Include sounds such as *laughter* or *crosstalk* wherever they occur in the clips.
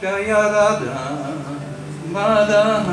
Kayalara, madana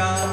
야.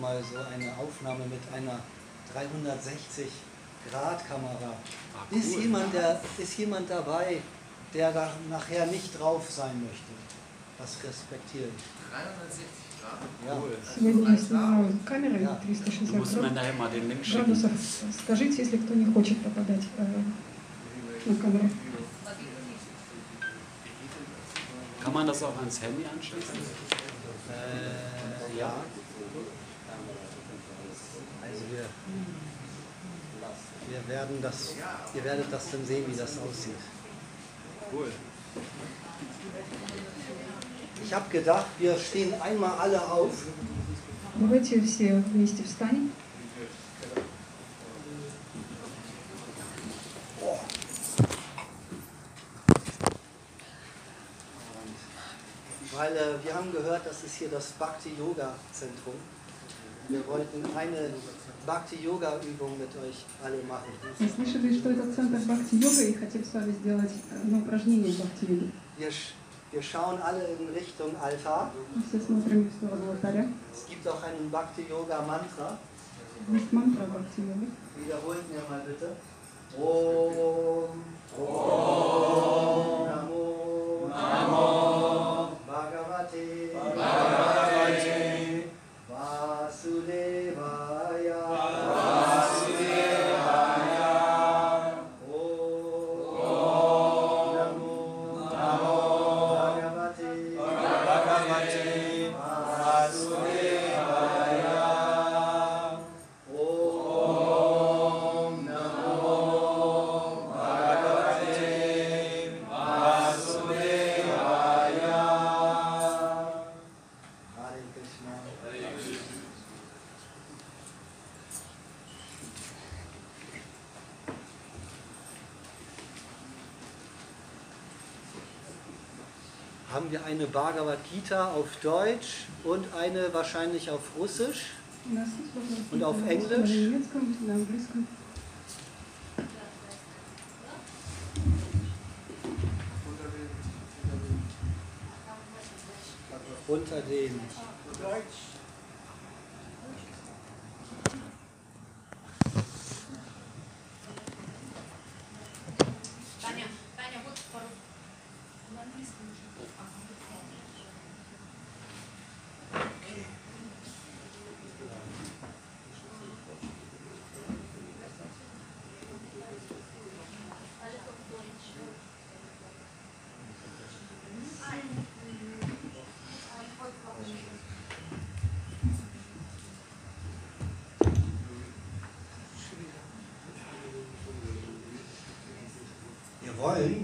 Mal so eine Aufnahme mit einer 360-Grad-Kamera. Ist, jemand, der, ist jemand dabei, der da nachher nicht drauf sein möchte? Das respektiere ich. 360 Grad? Ja. Сегодня я снимаю камерой Да. 360 Du musst mir градусов. nachher mal den Link schicken. градусов. Скажите, если кто не хочет попадать э, на камеру. Kann man das auch ans Handy anschließen? Äh, ja. Also wir, wir werden das, ihr werdet das dann sehen, wie das aussieht. Cool. Ich habe gedacht, wir stehen einmal alle auf. Давайте все вместе встанем. Weil äh, wir haben gehört, das ist hier das Bhakti Yoga Zentrum. Wir wollten eine Bhakti Yoga Übung mit euch alle machen. Мы слышали, что это центр Бхакти-йога и хотим с вами сделать одно упражнение Бхакти-йоги. Wir, sch- wir schauen alle in Richtung Altar. Мы все смотрим в сторону алтаря. Es gibt auch einen Bhakti Yoga Mantra. Есть мантра Бхакти-йоги. Wiederholt mir mal bitte. Om. Om. Namo. Namo. Vita auf Deutsch und eine wahrscheinlich auf Russisch und auf Englisch. Unter dem. Deutsch.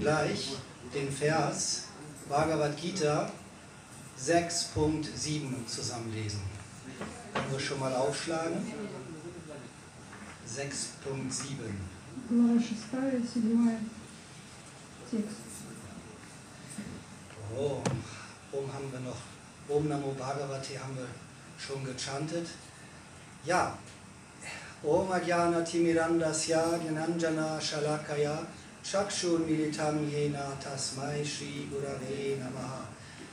gleich den Vers Bhagavad Gita 6.7 zusammenlesen. Können wir schon mal aufschlagen? 6.7. Глава 6, 7 текст. Om. Om haben wir noch. Om Namo Bhagavate haben wir schon gechantet. Ja. Om Ajnana Timirandasya Gyananjana Shalakaya चक्षुर्मीलितं येन तस्मै श्रीगुरवे नम।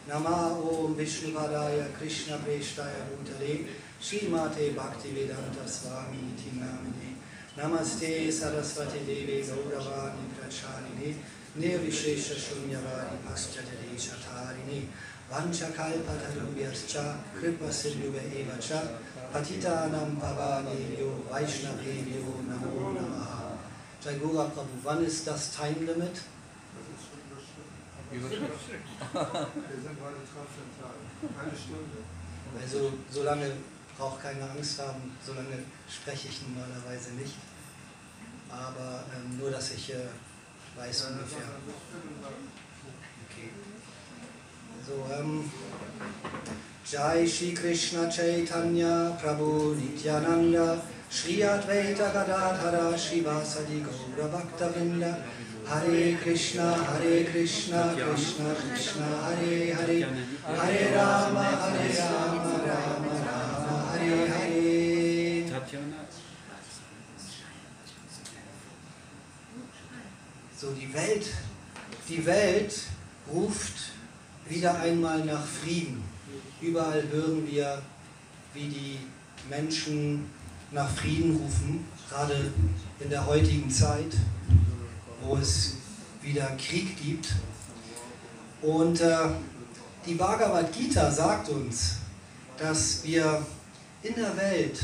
नमः ॐ विष्णुपदाय कृष्णप्रेष्ठाय भूतले श्रीमाते भक्तिवेदान्तस्वामीति नामिने। नमस्ते सरस्वतीदेवे गौरवाणी प्रचारिणे निर्विशेषशून्यवाणि अष्टदेशधारिणे वंशकल्पतरुभ्यश्च कृपसिन्धुभ एव च, पतितानां भवानेभ्यो वैष्णवेभ्यो नमो नमः। Gura Prabhu, wann ist das Time Limit? *laughs* Wir sind gerade transzendental. Eine Stunde. Also so lange braucht keine Angst haben, so lange spreche ich normalerweise nicht. Aber ähm, nur, dass ich äh, weiß ungefähr. Okay. So, ähm, Jai Shri Krishna Chaitanya Prabhu Nityananda Shri Advaita Gadadhara Shivasadi Gaura Bhakta Vrinda. Hare Krishna Hare Krishna Krishna Krishna Hare Hare. Hare Rama Hare Rama Rama Rama Hare Hare. So, die Welt, die Welt ruft wieder einmal nach Frieden. Überall hören wir, wie die Menschen nach Frieden rufen, gerade in der heutigen Zeit, wo es wieder Krieg gibt. Und äh, die Bhagavad Gita sagt uns, dass wir in der Welt...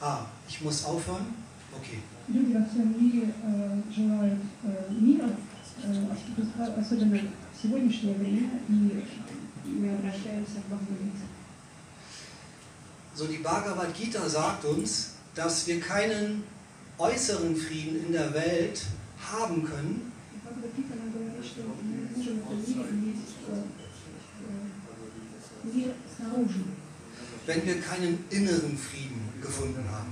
Ah, ich muss aufhören? Okay. Люди во всем мире э, желают э, мира, э, ос- особенно в сегодняшнее время, и мы обращаемся к Бхагавадгите. So die Bhagavad Gita sagt uns, dass wir keinen äußeren Frieden in der Welt haben können, wenn wir keinen inneren Frieden gefunden haben.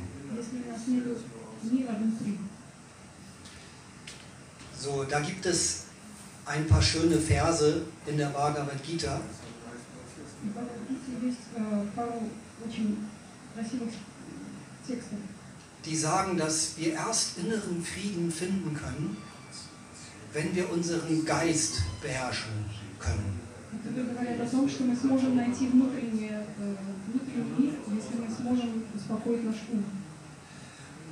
So, da gibt es ein paar schöne Verse in der Bhagavad Gita В Бхагавадгите есть э, пару очень красивых текстов, die sagen, dass wir erst inneren Frieden finden können, wenn wir unseren Geist beherrschen können. которые говорят о том, что мы сможем найти внутреннее, э, внутренний мир, если мы сможем успокоить наш ум.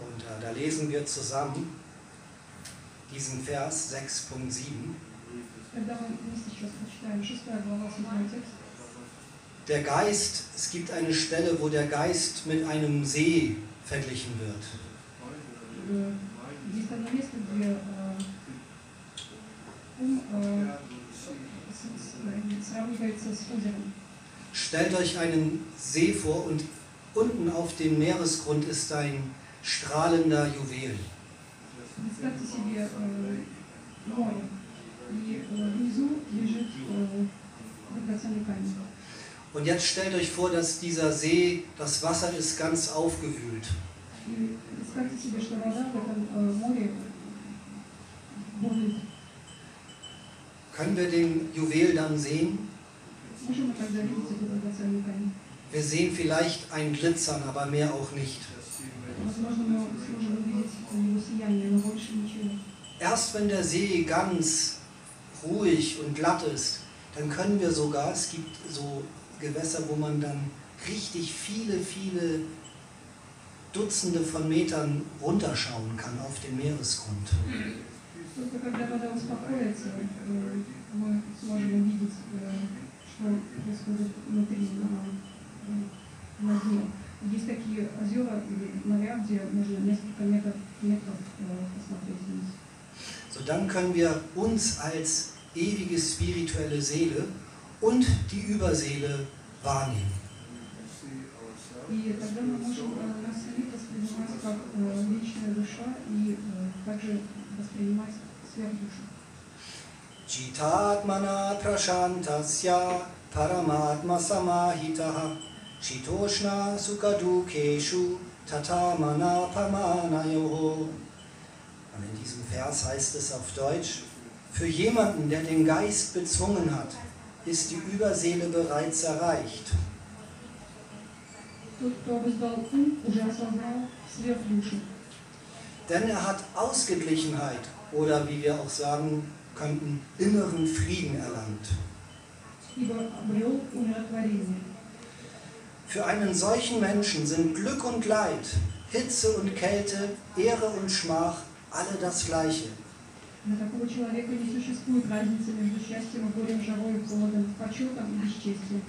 Und äh, da lesen wir zusammen diesen Vers 6.7. Когда мы вместе сейчас прочитаем 6 глава 7 текст, Der Geist, es gibt eine Stelle, wo der Geist mit einem See verglichen wird. э, есть одно место, где э, ум э, с- с- сравнивается с озером. Stellt euch einen See vor und unten auf dem Meeresgrund ist ein strahlender Juwel. Представьте себе э, море, и э, внизу лежит э, драгоценный камень. Und jetzt stellt euch vor, dass dieser See, das Wasser ist ganz aufgewühlt. Können wir den Juwel dann sehen? Wir sehen vielleicht ein Glitzern, aber mehr auch nicht. Erst wenn der See ganz ruhig und glatt ist, dann können wir sogar, es gibt so Gewässer, wo man dann richtig viele, viele Dutzende von Metern runterschauen kann auf den Meeresgrund. Только когда вода успокоится, э, мы сможем увидеть, э, что происходит внутри, на, на дне. Есть такие озера или моря, где можно несколько метров, метров э, посмотреть вниз. So dann können wir uns als ewige spirituelle Seele und die Überseele wahrnehmen. Chitatmana prashantasya paramatma samahitaha shitoshna sukadukeshu tatamana pamanayoho Und in diesem Vers heißt es auf Deutsch, für jemanden, der den Geist bezwungen hat, ist die Überseele bereits erreicht. Denn er hat Ausgeglichenheit oder wie wir auch sagen könnten, inneren Frieden erlangt. Für einen solchen Menschen sind Glück und Leid, Hitze und Kälte, Ehre und Schmach alle das Gleiche. Для такого человека не существует разницы между счастьем и горем, жарой и холодом, почетом и бесчестием.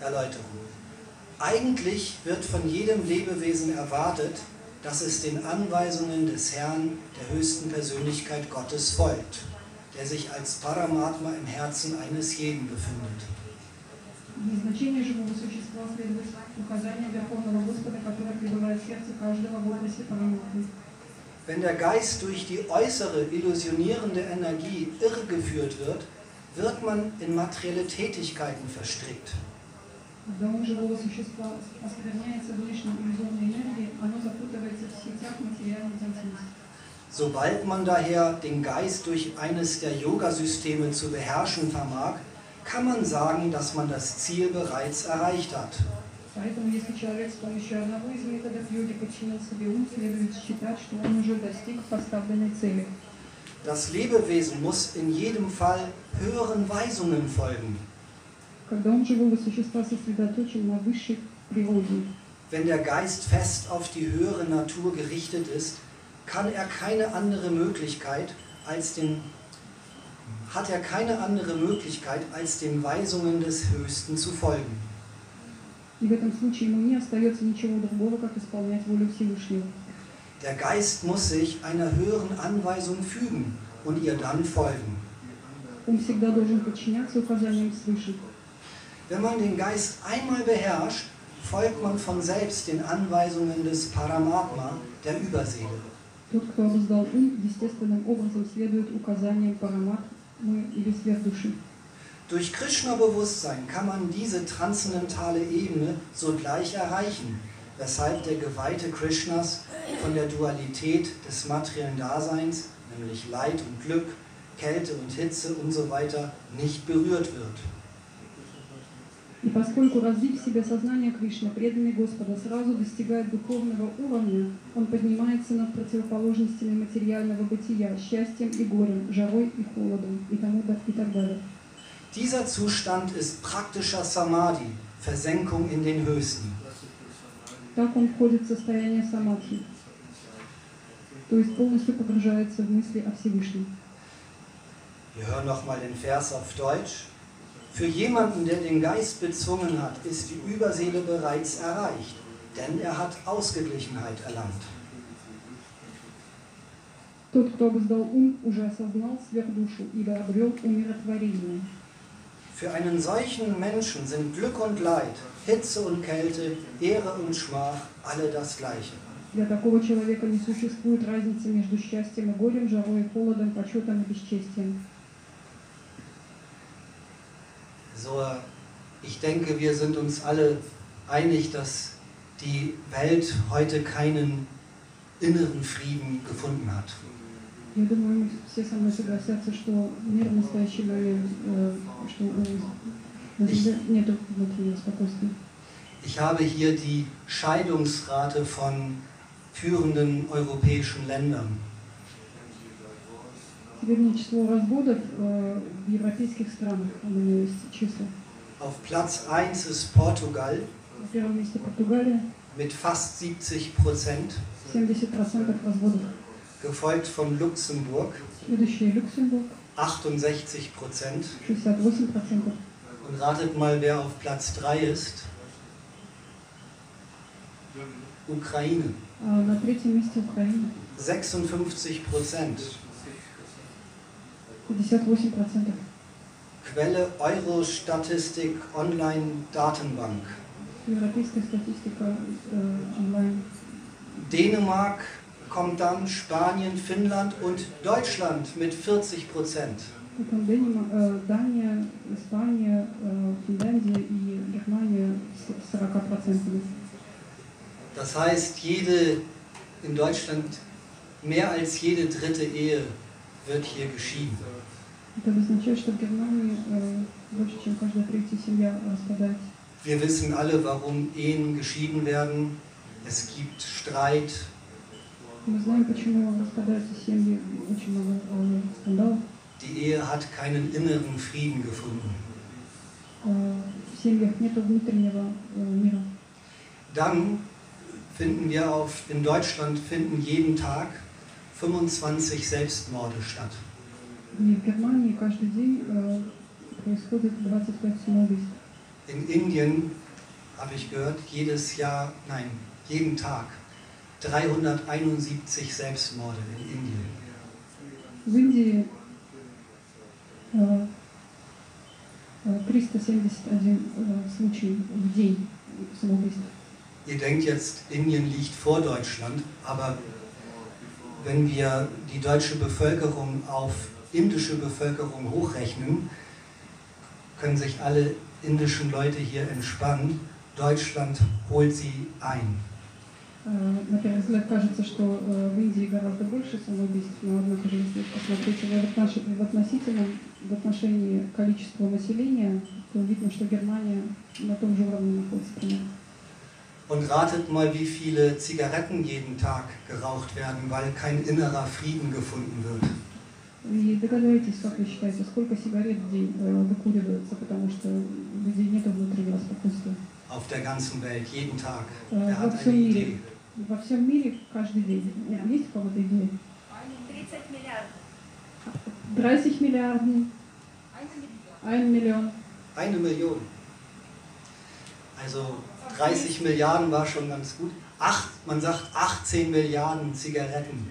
Erläuterung. Eigentlich wird von jedem Lebewesen erwartet, dass es den Anweisungen des Herrn, der höchsten Persönlichkeit Gottes, folgt, der sich als Paramatma im Herzen eines jeden befindet. Назначение живого существа следует указаниям Верховного Господа, который пребывает в сердце каждого в образе Параматмы. Wenn der Geist durch die äußere illusionierende Energie irregeführt wird, wird man in materielle Tätigkeiten verstrickt. Когда ум живого существа оскверняется внешней иллюзорной энергией, оно запутывается в сетях материальной деятельности. Sobald man daher den Geist durch eines der Yogasysteme zu beherrschen vermag, kann man sagen, dass man das Ziel bereits erreicht hat. Поэтому, если человек с помощью одного из методов йоги подчинил себе ум, следует считать, что он уже достиг поставленной цели. Das Lebewesen muss in jedem Fall höheren Weisungen folgen. Когда ум живого существа сосредоточен на высшей природе, Wenn der Geist fest auf die höhere Natur gerichtet ist, kann er keine andere Möglichkeit als den hat er keine andere Möglichkeit als den Weisungen des Höchsten zu folgen. и в этом случае ему не остается ничего другого, как исполнять волю Всевышнего. Der Geist muss sich einer höheren Anweisung fügen und ihr dann folgen. Ум всегда должен подчиняться указаниям свыше. Wenn man den Geist einmal beherrscht, folgt man von selbst den Anweisungen des Paramatma, der Überseele. Тот, кто обуздал ум, естественным образом следует указаниям Параматмы или Сверхдуши. durch Krishna-Bewusstsein kann man diese transzendentale Ebene sogleich erreichen, weshalb der Geweihte Krishnas von der Dualität des materiellen Daseins, nämlich Leid und Glück, Kälte und Hitze und so nicht berührt wird. И поскольку развив в себе сознание Кришны, преданный Господа сразу достигает духовного уровня, он поднимается над противоположностями материального бытия, счастьем и горем, жарой и холодом и, тому, и так далее. Dieser Zustand ist praktischer Samadhi, Versenkung in den Höchsten. Так он входит в состояние самадхи, то есть полностью погружается в мысли о Всевышнем. Wir hören nochmal den Vers auf Deutsch. Für jemanden, der den Geist bezwungen hat, ist die Überseele bereits erreicht, denn er hat Ausgeglichenheit erlangt. Тот, кто обуздал ум, уже осознал сверхдушу, ибо обрел умиротворение. Für einen solchen Menschen sind Glück und Leid, Hitze und Kälte, Ehre und Schmach alle das Gleiche. Для такого человека не существует разницы между счастьем и горем, жарой и холодом, почетом и бесчестием. So, ich denke, wir sind uns alle einig, dass die Welt heute keinen inneren Frieden gefunden hat. Я думаю, мы все со мной согласятся, что мир в настоящий момент, э, что э, на Земле нет внутреннего спокойствия. Ich habe hier die Scheidungsrate von führenden europäischen Ländern. Среднее число разводов э, в европейских странах, у меня есть числа. Auf Platz 1 ist Portugal На первом месте Португалия, mit fast 70 Prozent, 70% разводов. gefolgt von Luxemburg Следующий Люксембург, 68 Prozent. 68%. Und ratet mal, wer auf Platz 3 ist. Ukraine, А на третьем месте Украина, 56 Prozent. Quelle Eurostatistik Online Datenbank. Dänemark kommt dann Spanien, Finnland und Deutschland mit 40 Prozent. Das heißt, jede in Deutschland mehr als jede dritte Ehe wird hier geschieden. Wir wissen alle, warum Ehen geschieden werden. Es gibt Streit. Die Ehe hat keinen inneren Frieden gefunden. Dann finden wir auf, in Deutschland finden jeden Tag 25 Selbstmorde statt. И в Германии каждый день э, происходит 25 самоубийств. In Indien habe ich gehört, jedes Jahr, nein, jeden Tag 371 Selbstmorde in Indien. В Индии э, э, 371 э, случай в день самоубийств. Ihr denkt jetzt, Indien liegt vor Deutschland, aber wenn wir die deutsche Bevölkerung auf indische Bevölkerung hochrechnen, können sich alle indischen Leute hier entspannen. Deutschland holt sie ein. Э, На первый взгляд кажется, что э, в Индии гораздо больше самоубийств, но однако же, если посмотреть в отнош- в относительном, в отношении количества населения, то видно, что Германия на том же уровне находится примерно. Und ratet mal, wie viele Zigaretten jeden Tag geraucht werden, weil kein innerer Frieden gefunden wird. И догадайтесь, как вы считаете, сколько сигарет в день э, выкуривается, потому что у людей нет внутреннего спокойствия. Auf der ganzen Welt, jeden Tag. Äh, Er во hat всем eine мире, Idee. во всем мире каждый день. Есть у кого-то идея? 30 миллиардов. 30 Milliarden, 1 Million. Eine Million. Also 30 Milliarden war schon ganz gut. Acht, man sagt 18 Milliarden Zigaretten.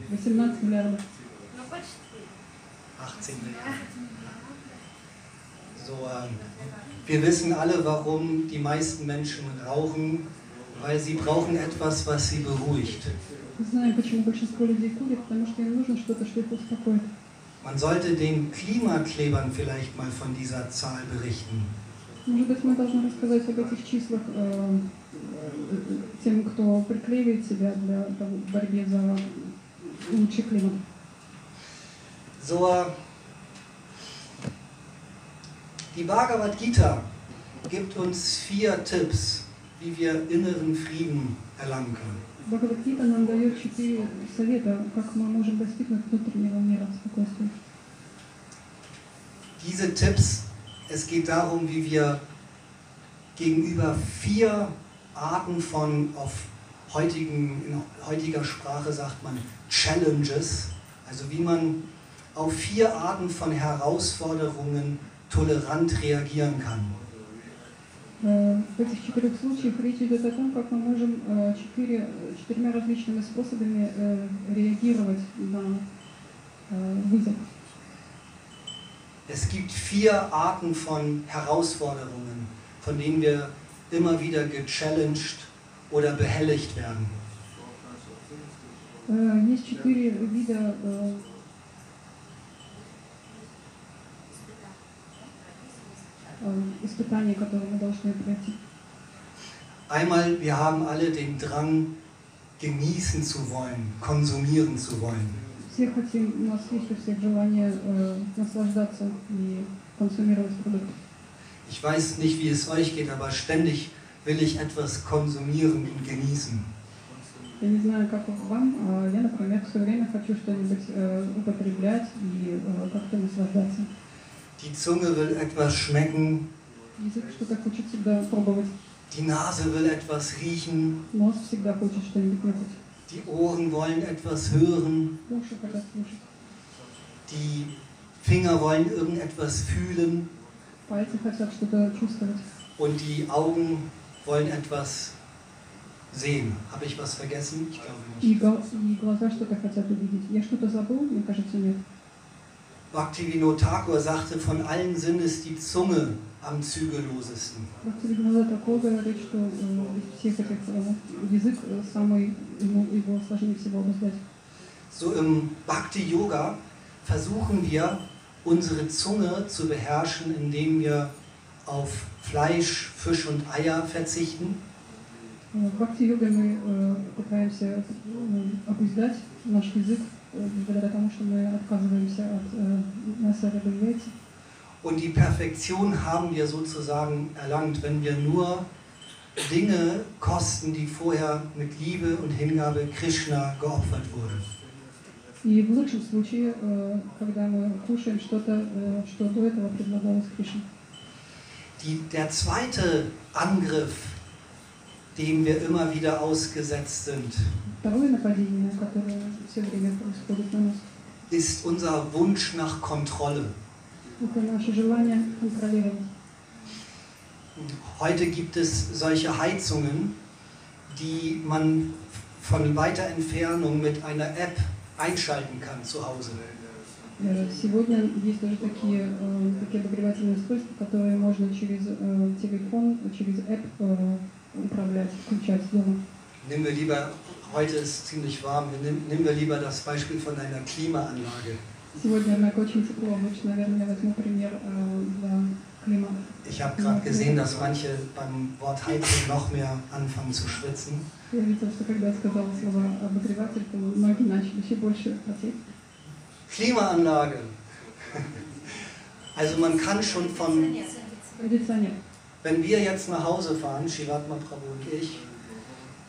18 Milliarden. So, ähm, wir wissen alle, warum die meisten Menschen rauchen, weil sie brauchen etwas, was sie beruhigt. Man sollte den Klimaklebern vielleicht mal von dieser Zahl berichten. Может быть, мы должны рассказать об этих числах э, тем, кто приклеивает себя для того- борьбе за лучший климат. So, die Bhagavad Gita gibt uns vier Tipps, wie wir inneren Frieden erlangen können. Бхагавадгита нам дает четыре совета, как мы можем достигнуть внутреннего мира, спокойствия. Diese Tipps, es geht darum, wie wir gegenüber vier Arten von, auf heutigen, in heutiger Sprache sagt man Challenges, also wie man auf vier Arten von Herausforderungen tolerant reagieren kann. Э, В этих четырех случаях речь идет о том, как мы можем э, четыре, четырьмя различными способами э, реагировать на э, вызов. Es gibt vier Arten von Herausforderungen, von denen wir immer wieder gechallenged oder behelligt werden. Э, Есть четыре вида э, э, испытаний, которые мы должны пройти. Einmal, wir haben alle den Drang, genießen zu wollen, konsumieren zu wollen. Все хотим, у нас есть у всех желание э, наслаждаться и консумировать продукты. Ich weiß nicht, wie es euch geht, aber ständig will ich etwas konsumieren und genießen. Я не знаю, как вам, а я, например, все время хочу что-нибудь э, употреблять и э, как-то наслаждаться. Die Zunge will etwas schmecken, Язык что-то хочет всегда пробовать, die Nase will etwas riechen, нос всегда хочет что-нибудь нюхать, die Ohren wollen etwas hören, die Finger wollen irgendetwas fühlen und die Augen wollen etwas sehen. Habe ich was vergessen? Ich glaube nicht. Bhaktivinoda Thakur sagte, von allen Sinnes die Zunge am zügellosesten. Бхактивинода такого говорит, что э, из всех этих э, язык э, самый, ему, его сложнее всего обуздать. So im Bhakti-Yoga versuchen wir, unsere Zunge zu beherrschen, indem wir auf Fleisch, Fisch und Eier verzichten. Э, В бхакти-йоге мы э, пытаемся э, обуздать наш язык э, благодаря тому, что мы отказываемся от э, мяса, рыбы и яиц. Und die Perfektion haben wir sozusagen erlangt, wenn wir nur Dinge kosten, die vorher mit Liebe und Hingabe Krishna geopfert wurden. И в лучшем случае, э, когда мы кушаем что-то, э, что до этого предлагалось Кришне. Die, der zweite Angriff dem wir immer wieder ausgesetzt sind, Второе нападение, которое все время происходит на нас, ist unser Wunsch nach Kontrolle. это наше желание контролировать. Heute gibt es solche Heizungen, die man von weiter Entfernung mit einer App einschalten kann zu Hause. Э, Сегодня есть даже такие, э, такие обогревательные устройства, которые можно через э, телефон, через app э, управлять, включать дома. Nehmen wir lieber, heute ist es ziemlich warm, nehmen nehmen wir lieber das Beispiel von einer Klimaanlage. Сегодня, однако, очень тепло. Лучше, наверное, я возьму пример э, для климата. Ich habe gerade gesehen, dass manche beim Wort Heizung noch mehr anfangen zu schwitzen. Я видела, что когда я сказала слово обогреватель, то многие начали еще больше хотеть. Klimaanlage. Also man kann schon von, Кондиционер. wenn wir jetzt nach Hause fahren, Shivatma Prabhu und ich,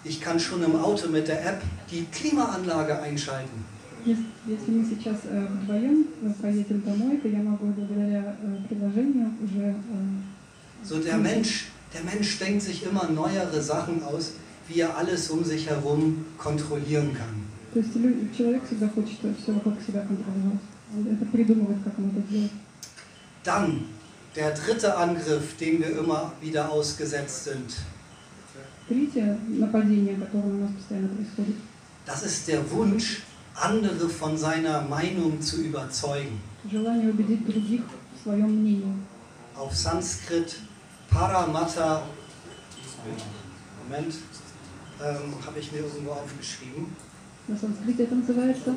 ich kann schon im Auto mit der App die Klimaanlage einschalten. Если, если мы сейчас э, вдвоем э, поедем домой, то я могу благодаря э, приложению уже э, So der Mensch, der Mensch denkt sich immer neuere Sachen aus, wie er alles um sich herum kontrollieren kann. То есть лю- человек всегда хочет все вокруг себя контролировать. Он это придумывает, как он это делает. Dann der dritte Angriff, dem wir immer wieder ausgesetzt sind. Третье нападение, которое у нас постоянно происходит, Das ist der Wunsch, andere von seiner Meinung zu überzeugen. желание убедить других в своем мнении. Auf Sanskrit Paramata, Moment, ähm, habe ich mir irgendwo aufgeschrieben. На санскрите это называется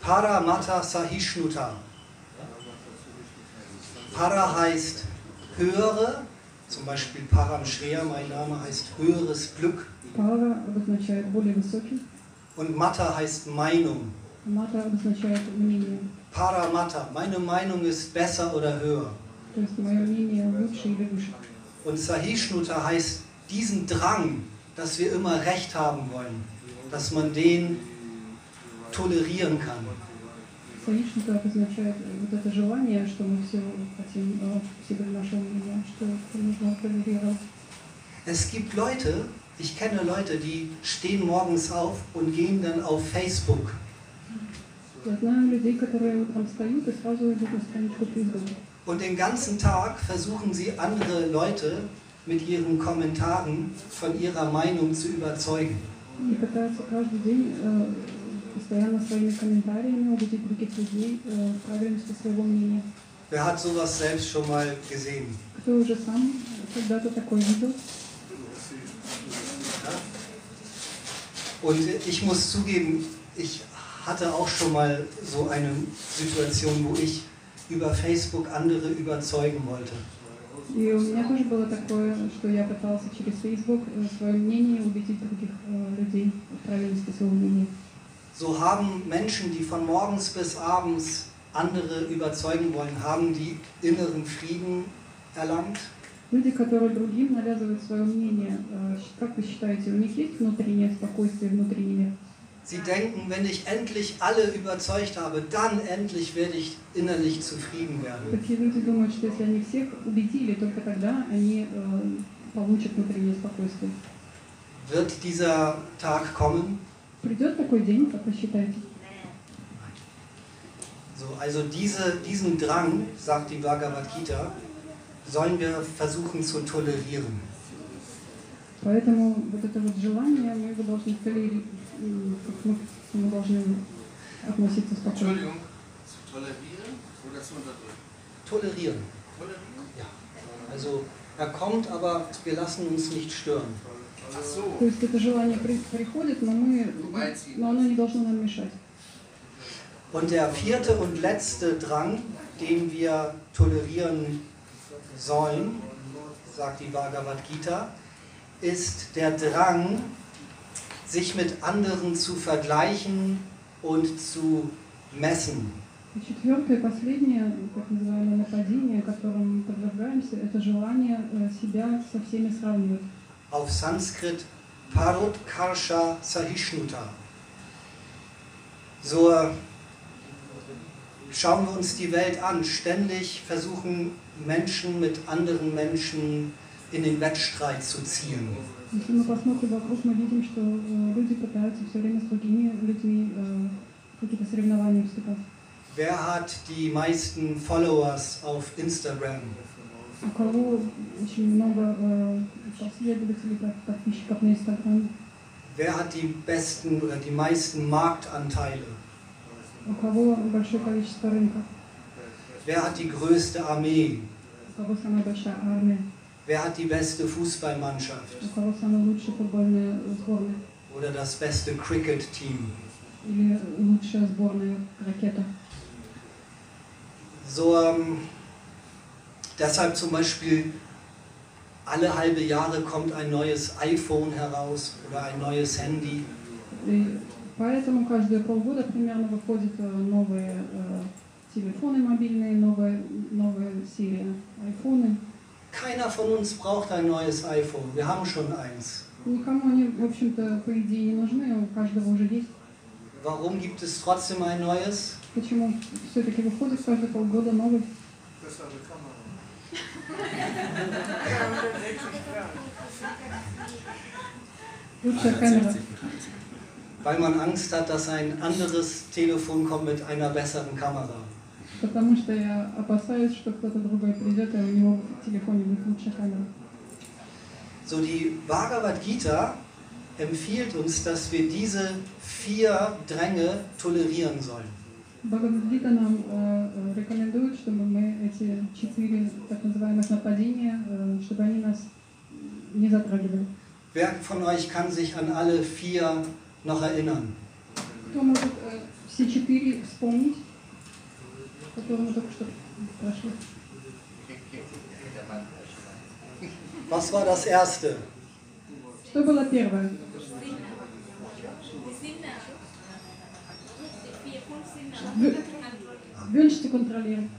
Paramata Sahishnuta. Para heißt höhere, zum Beispiel Param Shreya, mein Name heißt höheres Glück. пара, обозначает более высокий, Und Mata heißt Meinung. а мата обозначает мнение. Paramata, meine Meinung ist besser oder höher. То есть мое мнение лучше или выше. Und Sahishnuta heißt diesen Drang, dass wir immer Recht haben wollen, dass man den tolerieren kann. Саишника обозначает э, вот это желание, что мы все хотим э, себе нашего мнения, что это нужно толерировать. Es gibt Leute, ich kenne Leute, die stehen morgens auf und gehen dann auf Facebook. Und den ganzen Tag versuchen sie andere Leute mit ihren Kommentaren von ihrer Meinung zu überzeugen. Wer hat sowas selbst schon mal gesehen? Und ich muss zugeben, ich hatte auch schon mal so eine Situation, wo ich über Facebook andere überzeugen wollte. И у меня тоже было такое, что я пытался через Facebook э, свое мнение убедить других э, людей в правильности своего мнения. So haben Menschen, die von morgens bis abends andere überzeugen wollen, haben die inneren Frieden erlangt. Люди, которые другим навязывают свое мнение, э, как вы считаете, у них есть внутреннее спокойствие, внутренний мир? Sie denken, wenn ich endlich alle überzeugt habe, dann endlich werde ich innerlich zufrieden werden. Такие люди думают, что если они всех убедили, только тогда они э, получат внутреннее спокойствие. Wird dieser Tag kommen? Придет такой день, как вы считаете? So, also diese, diesen Drang, sagt die Bhagavad Gita, sollen wir versuchen zu tolerieren. Поэтому вот это вот желание, мы его должны толерировать, м, как мы, мы должны относиться спокойно. Entschuldigung, zu tolerieren oder zu unterdrücken? Tolerieren. Tolerieren? Ja. Also er kommt, aber wir lassen uns nicht stören. Ach so. То есть это желание при- приходит, но, мы, но оно не должно нам мешать. Und der vierte und letzte Drang, den wir tolerieren sollen, sagt die Bhagavad Gita, ist der Drang, sich mit anderen zu vergleichen und zu messen. И четвертое, последнее, так называемое нападение, которым мы подвергаемся, это желание э, себя со всеми сравнивать. Auf Sanskrit Parut Karsha Sahishnuta. So schauen wir uns die Welt an. Ständig versuchen Menschen mit anderen Menschen in den Wettstreit zu ziehen. Если мы посмотрим вокруг, мы видим, что э, люди пытаются все время с другими людьми э, в какие-то соревнования вступать. Wer hat die meisten Followers auf Instagram? У кого очень много э, последователей, под- подписчиков на Инстаграме, Wer hat die besten oder die meisten Marktanteile? у кого большое количество рынков, Wer hat die größte Armee? Wer hat die beste Fußballmannschaft? у кого самая лучшая футбольная сборная Oder das beste Cricket-Team? или лучшая сборная ракета. So, ähm, deshalb zum Beispiel alle halbe Jahre kommt ein neues iPhone heraus oder ein neues Handy. И поэтому каждые полгода примерно выходят э, новые э, телефоны мобильные, новая, новая серия айфоны. Keiner von uns braucht ein neues iPhone. Wir haben schon eins. Никому они, в общем-то, по идее не нужны, у каждого уже есть. Warum gibt es trotzdem ein neues? Почему все-таки выходит каждые полгода новый? Лучшая камера. Weil man Angst hat, dass ein anderes Telefon kommt mit einer besseren Kamera. Потому что я опасаюсь, что кто-то другой придет, и у него в телефоне будет лучшая камера. So, die Bhagavad Gita empfiehlt uns, dass wir diese vier Dränge tolerieren sollen. Бхагавадгита нам э, э, рекомендует, чтобы мы эти четыре так называемых нападения, э, чтобы они нас не затрагивали. Wer von euch kann sich an alle vier noch erinnern? Кто может э, все четыре вспомнить, Was war das erste? Что было первое? Sinne. Die vier, fünf Sinne. Wünsche zu kontrollieren.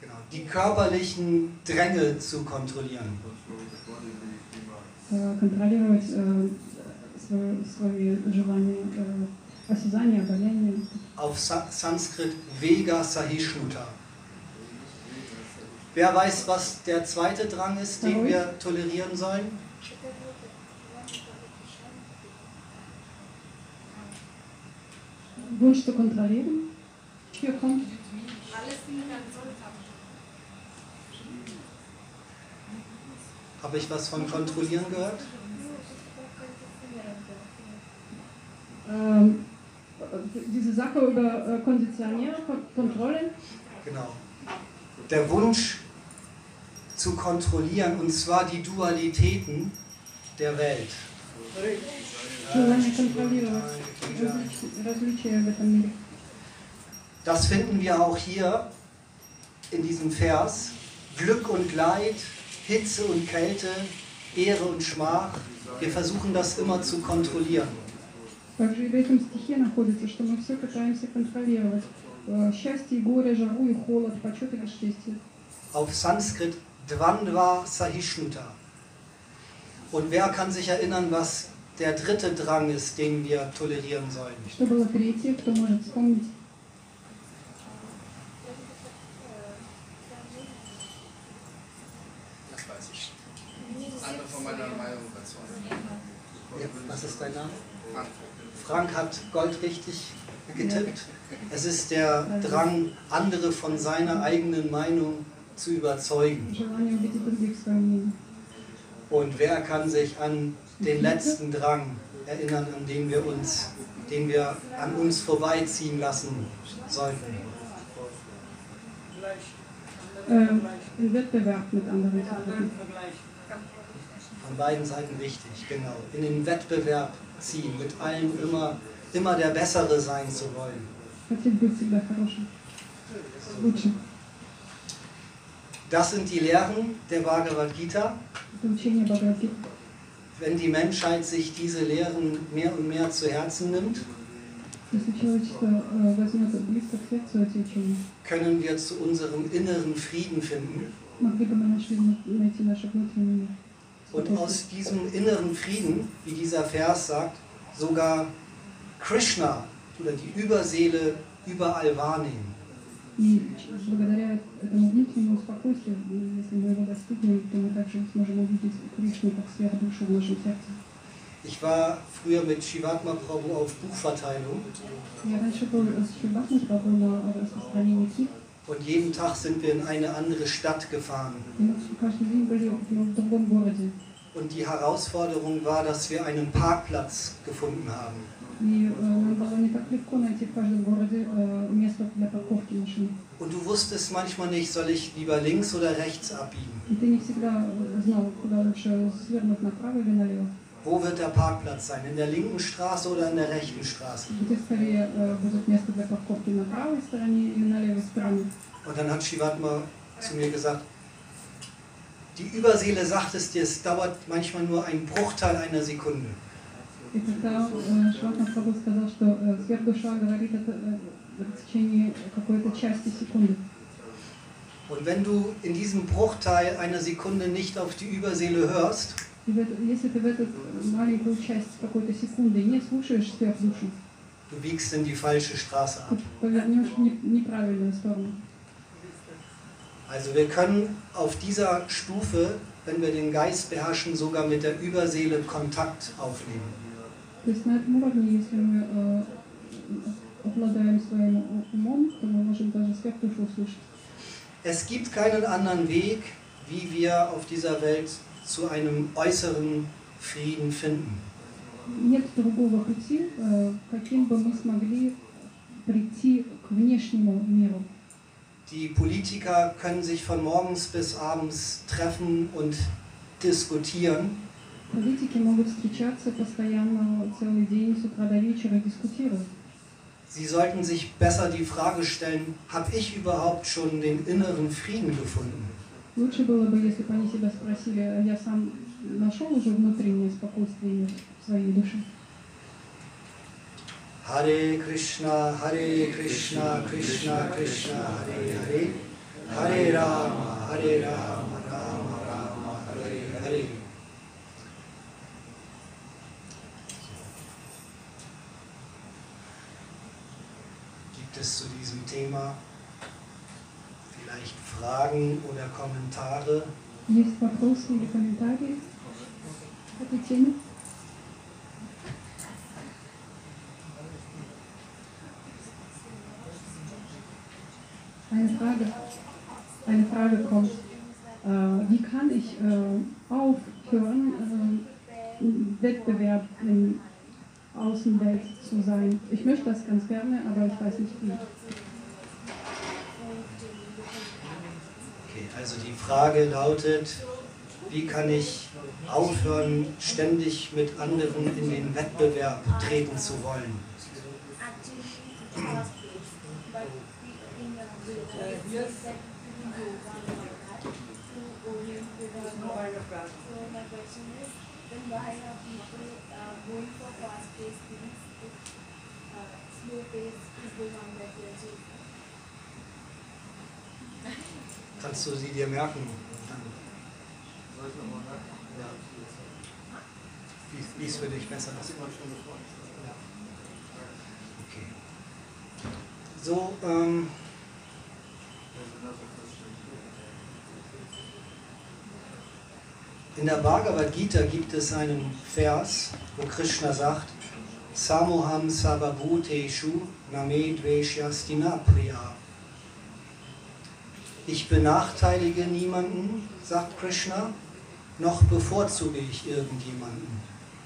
Genau, die körperlichen Dränge zu kontrollieren. Э, контролировать э, свои, свои желания, э, осязание, обоняние. auf Sa Sanskrit Vega Sahishnuta. Wer weiß, was der zweite Drang ist, den wir tolerieren sollen? Wunsch zu kontrollieren. Hier kommt Alles ganz so Habe ich was von kontrollieren gehört? ähm, diese Sache über Konditionieren, Kontrollen? Genau. Der Wunsch zu kontrollieren, und zwar die Dualitäten der Welt. Das finden wir auch hier in diesem Vers. Glück und Leid, Hitze und Kälte, Ehre und Schmach. Wir versuchen das immer zu kontrollieren. Также и в этом стихе находится, что мы все пытаемся контролировать. Э, Счастье и горе, жару и холод, почет и бесчестие. Auf Sanskrit Dvandva Sahishnuta. Und wer kann sich erinnern, was der dritte Drang ist, den wir tolerieren sollen? Что было третье, кто может вспомнить? Das weiß ich. Andere von meiner Meinung überzeugen. Ja, was ist dein Name? Frank hat Gold richtig getippt. Es ist der Drang, andere von seiner eigenen Meinung zu überzeugen. Und wer kann sich an den letzten Drang erinnern, an den wir uns, den wir an uns vorbeiziehen lassen sollten? Ähm, Wettbewerb mit anderen Von beiden Seiten richtig, genau. In den Wettbewerb ziehen, mit allem immer, immer der Bessere sein zu wollen. Das sind die Lehren der Bhagavad Gita. Wenn die Menschheit sich diese Lehren mehr und mehr zu Herzen nimmt, können wir zu unserem inneren Frieden finden могли бы мы нашли, найти наш внутренний мир. Und aus diesem inneren Frieden, wie dieser Vers sagt, sogar Krishna oder die Überseele überall wahrnehmen. И благодаря этому внутреннему спокойствию, если мы его достигнем, то мы также сможем увидеть Кришну как сверхдушу в нашем сердце. Ich war früher mit Shivatma Prabhu auf Buchverteilung Я раньше был с Шибасом Прабhu на распространении книг, Und jeden Tag sind wir in eine andere Stadt gefahren. Und die Herausforderung war, dass wir einen Parkplatz gefunden haben. Und du wusstest manchmal nicht, soll ich lieber links oder rechts abbiegen. И ты не всегда знал, куда лучше свернуть направо или налево. Wo wird der Parkplatz sein? In der linken Straße oder in der rechten Straße? Где скорее э, будет место для парковки на правой стороне или на левой стороне. Und dann hat Shivatma zu mir gesagt, die Überseele sagt es dir, es dauert manchmal nur einen Bruchteil einer Sekunde. И когда э, Шватна Прабhu сказал, что э, сверхдуша говорит это э, в течение какой-то части секунды. Und wenn du in diesem Bruchteil einer Sekunde nicht auf die Überseele hörst, И в это- если ты в эту маленькую часть какой-то секунды не слушаешь сверхдушу, du biegst in die falsche Straße ты ab. повернешь в не- неправильную сторону. Also wir können auf dieser Stufe, wenn wir den Geist beherrschen, sogar mit der Überseele Kontakt aufnehmen. То есть на этом уровне, если мы э, обладаем своим у- умом, то мы можем даже сверхдушу услышать. Es gibt keinen anderen Weg, wie wir auf dieser Welt zu einem äußeren Frieden finden. Нет другого пути, э, каким бы мы смогли прийти к внешнему миру. Die Politiker können sich von morgens bis abends treffen und diskutieren, Политики могут встречаться постоянно целый день с утра до вечера и дискутировать. Sie sollten sich besser die Frage stellen, habe ich überhaupt schon den inneren Frieden gefunden? Лучше было бы, если бы они себя спросили, а я сам нашел уже внутреннее спокойствие в своей душе. Харе Кришна, Харе Кришна, Кришна Кришна, Харе Харе, Харе Рама, Харе Рама, Рама Рама, Харе Харе. Gibt es zu diesem Thema vielleicht Fragen oder Kommentare? Есть вопросы или комментарии к этой теме? Eine Frage, eine Frage kommt. Äh, wie kann ich äh, aufhören, äh, im Wettbewerb in Außenwelt zu sein? Ich möchte das ganz gerne, aber ich weiß nicht wie. Also die Frage lautet, wie kann ich aufhören, ständig mit anderen in den Wettbewerb treten zu wollen? *laughs* Kannst du sie dir merken? Ja. Wie, wie es für dich besser ist. Ja. Okay. So, ähm, in der Bhagavad Gita gibt es einen Vers, wo Krishna sagt, Samoham Sababhuteshu Name Dveshyastina Priya. Ich benachteilige niemanden, sagt Krishna, noch bevorzuge ich irgendjemanden.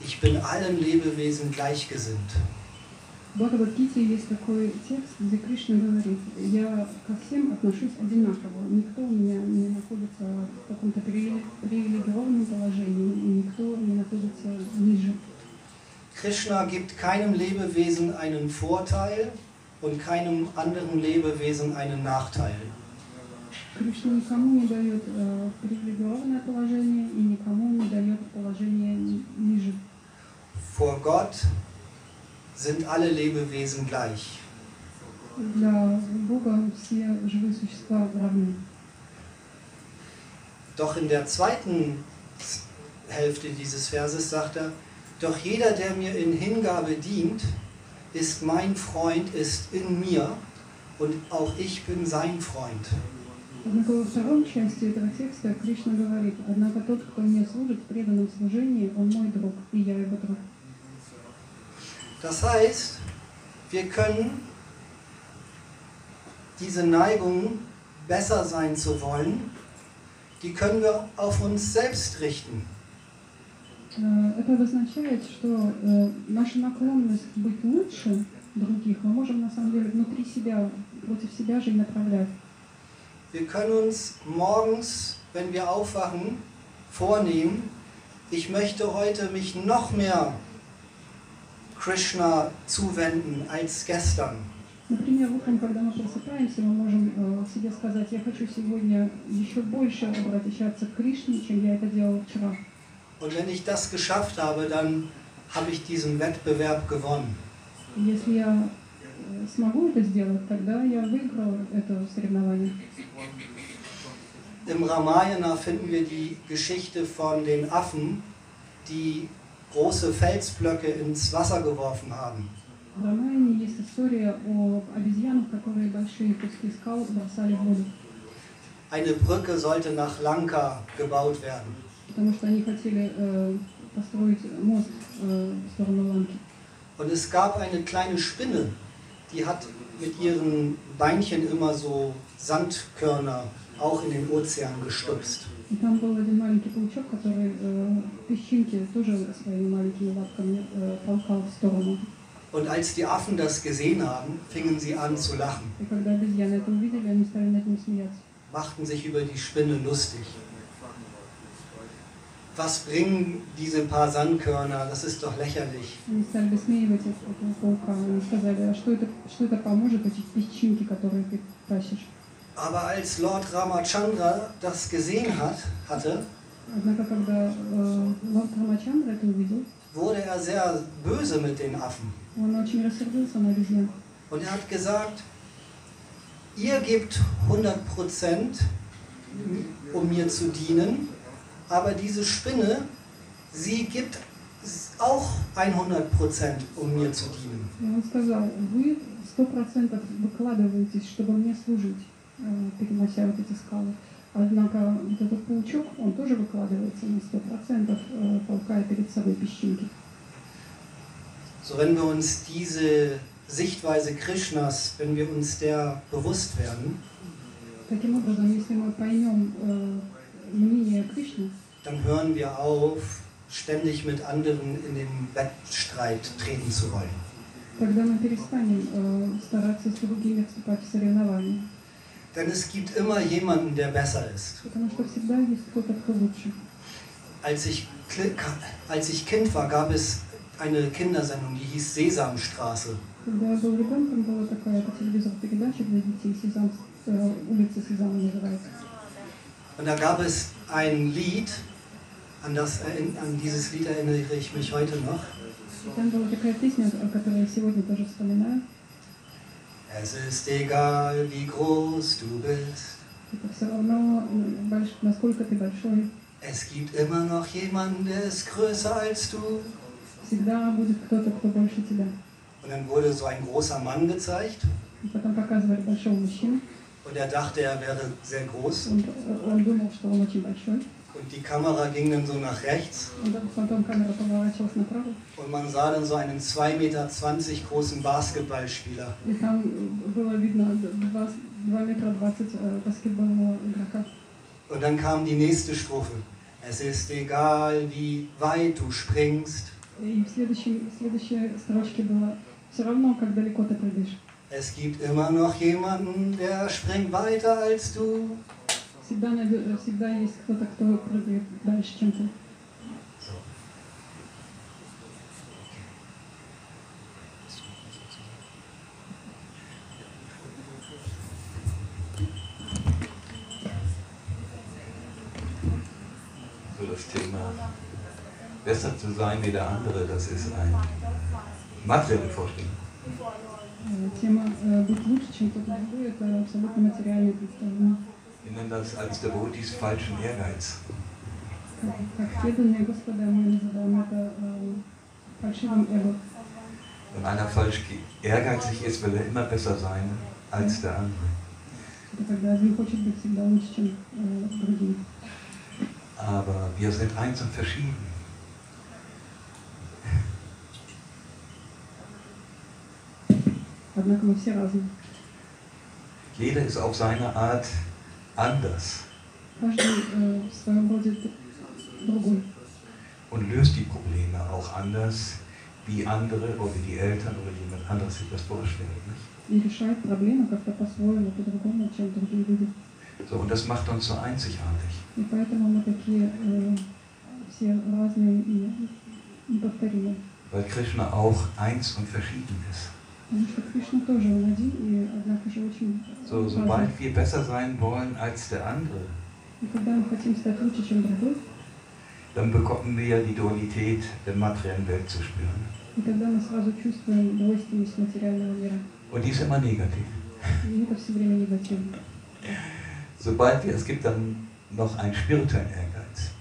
Ich bin allen Lebewesen gleichgesinnt. В Бхагавадгите есть такой текст, где Кришна говорит, я ко всем отношусь одинаково, никто у меня не находится в каком-то привиле- привилегированном положении, и никто не находится ниже. Krishna gibt keinem Lebewesen einen Vorteil und keinem anderen Lebewesen einen Nachteil. Кришна никому не дает э, привилегированное положение и никому не дает положение ни- ниже. Vor Gott sind alle Lebewesen gleich. Для Бога все живые существа равны. Doch in der zweiten Hälfte dieses Verses sagt er, doch jeder, der mir in Hingabe dient, ist mein Freund, ist in mir und auch ich bin sein Freund. Во втором части этого текста Кришна говорит, однако тот, кто мне служит в преданном служении, он мой друг, и я его друг. Das heißt, wir können diese Neigung, besser sein zu wollen, die können wir auf uns selbst richten. Э, Это обозначает, что э, наша наклонность быть лучше других мы можем на самом деле внутри себя, против себя же и направлять. Wir können uns morgens, wenn wir aufwachen, vornehmen, ich möchte heute mich noch mehr Krishna zuwenden als gestern. Например, утром, когда мы просыпаемся, мы можем э, себе сказать, я хочу сегодня еще больше обращаться к Кришне, чем я это делал вчера. Und wenn ich das geschafft habe, dann habe ich diesen Wettbewerb gewonnen. И Если я э, смогу это сделать, тогда я выиграл это соревнование. Im Ramayana finden wir die Geschichte von den Affen, die große Felsblöcke ins Wasser geworfen haben. В Романе есть история о обезьянах, которые большие куски скал бросали в воду, Eine Brücke sollte nach Lanka gebaut werden. потому что они хотели э, построить мост э, в сторону Ланки. Und es gab eine kleine Spinne, die hat mit ihren Beinchen immer so Sandkörner auch in den Ozean gestupst. И там был один маленький паучок, который э, песчинки тоже своими маленькими лапками э, толкал в сторону. Und als die Affen das gesehen haben, fingen sie an zu lachen, И когда обезьяны это увидели, они стали над ним смеяться. machten sich über die Spinne lustig. was bringen diese paar Sandkörner, das ist doch lächerlich. Aber als Lord Ramachandra das gesehen hat, hatte, wurde er sehr böse mit den Affen. Und er hat gesagt, ihr gebt 100 Prozent, um mir zu dienen aber diese Spinne, sie gibt auch 100 Prozent, um mir zu dienen. И он сказал, вы сто процентов выкладываетесь, чтобы мне служить, э, перенося вот эти скалы. Однако вот этот паучок, он тоже выкладывается на сто процентов, э, толкая перед собой песчинки. So, wenn wir uns diese Sichtweise Krishnas, wenn wir uns der bewusst werden, Таким образом, если мы поймем э, мнение Кришны, dann hören wir auf, ständig mit anderen in den Wettstreit treten zu wollen. Denn es gibt immer jemanden, der besser ist. Als ich, als ich Kind war, gab es eine Kindersendung, die hieß Sesamstraße. Und und da gab es ein Lied, an, das, äh, an dieses Lied erinnere ich mich heute noch. Es ist egal, wie groß du bist. Es gibt immer noch jemanden, der ist größer als du. Und dann wurde so ein großer Mann gezeigt. И потом показывали большого мужчину, Und er dachte, er wäre sehr groß. он, э, он думал, что он очень большой. Und die Kamera ging dann so nach rechts. Und dann потом камера поворачивалась направо, Und man sah dann so einen 2,20 Meter großen Basketballspieler. и там э, было видно 2, 2 метра 20 э, баскетбольного игрока. Und dann kam die nächste Strophe. Es ist egal, wie weit du springst. И в следующей, в следующей строчке было «Все равно, как далеко ты прыгаешь». Es gibt immer noch jemanden, der springt weiter als du. So das Thema besser zu sein wie der andere, das ist ein materielle Vorstellung. Э, Тема э, «быть лучше, чем кто-то другой» — это абсолютно материальное представление. Wir nennen das als Devotees falschen Ehrgeiz. Как, как преданные Господа мы называем это э, фальшивым эго. Wenn einer falsch ge- ehrgeizig ist, will er immer besser sein als der andere. Это когда один хочет быть всегда лучше, чем э, другие. Aber wir sind eins und verschieden. Jeder ist auf seine Art anders. Und löst die Probleme auch anders, wie andere oder die Eltern oder jemand anderes sich das vorstellen. Nicht? So, und das macht uns so einzigartig. Weil Krishna auch eins und verschieden ist. So, sobald wir besser sein wollen als der andere, dann bekommen wir ja die Dualität der materiellen Welt zu spüren. Und die ist immer negativ. Sobald wir, es gibt dann noch einen spirituellen Ehrgeiz.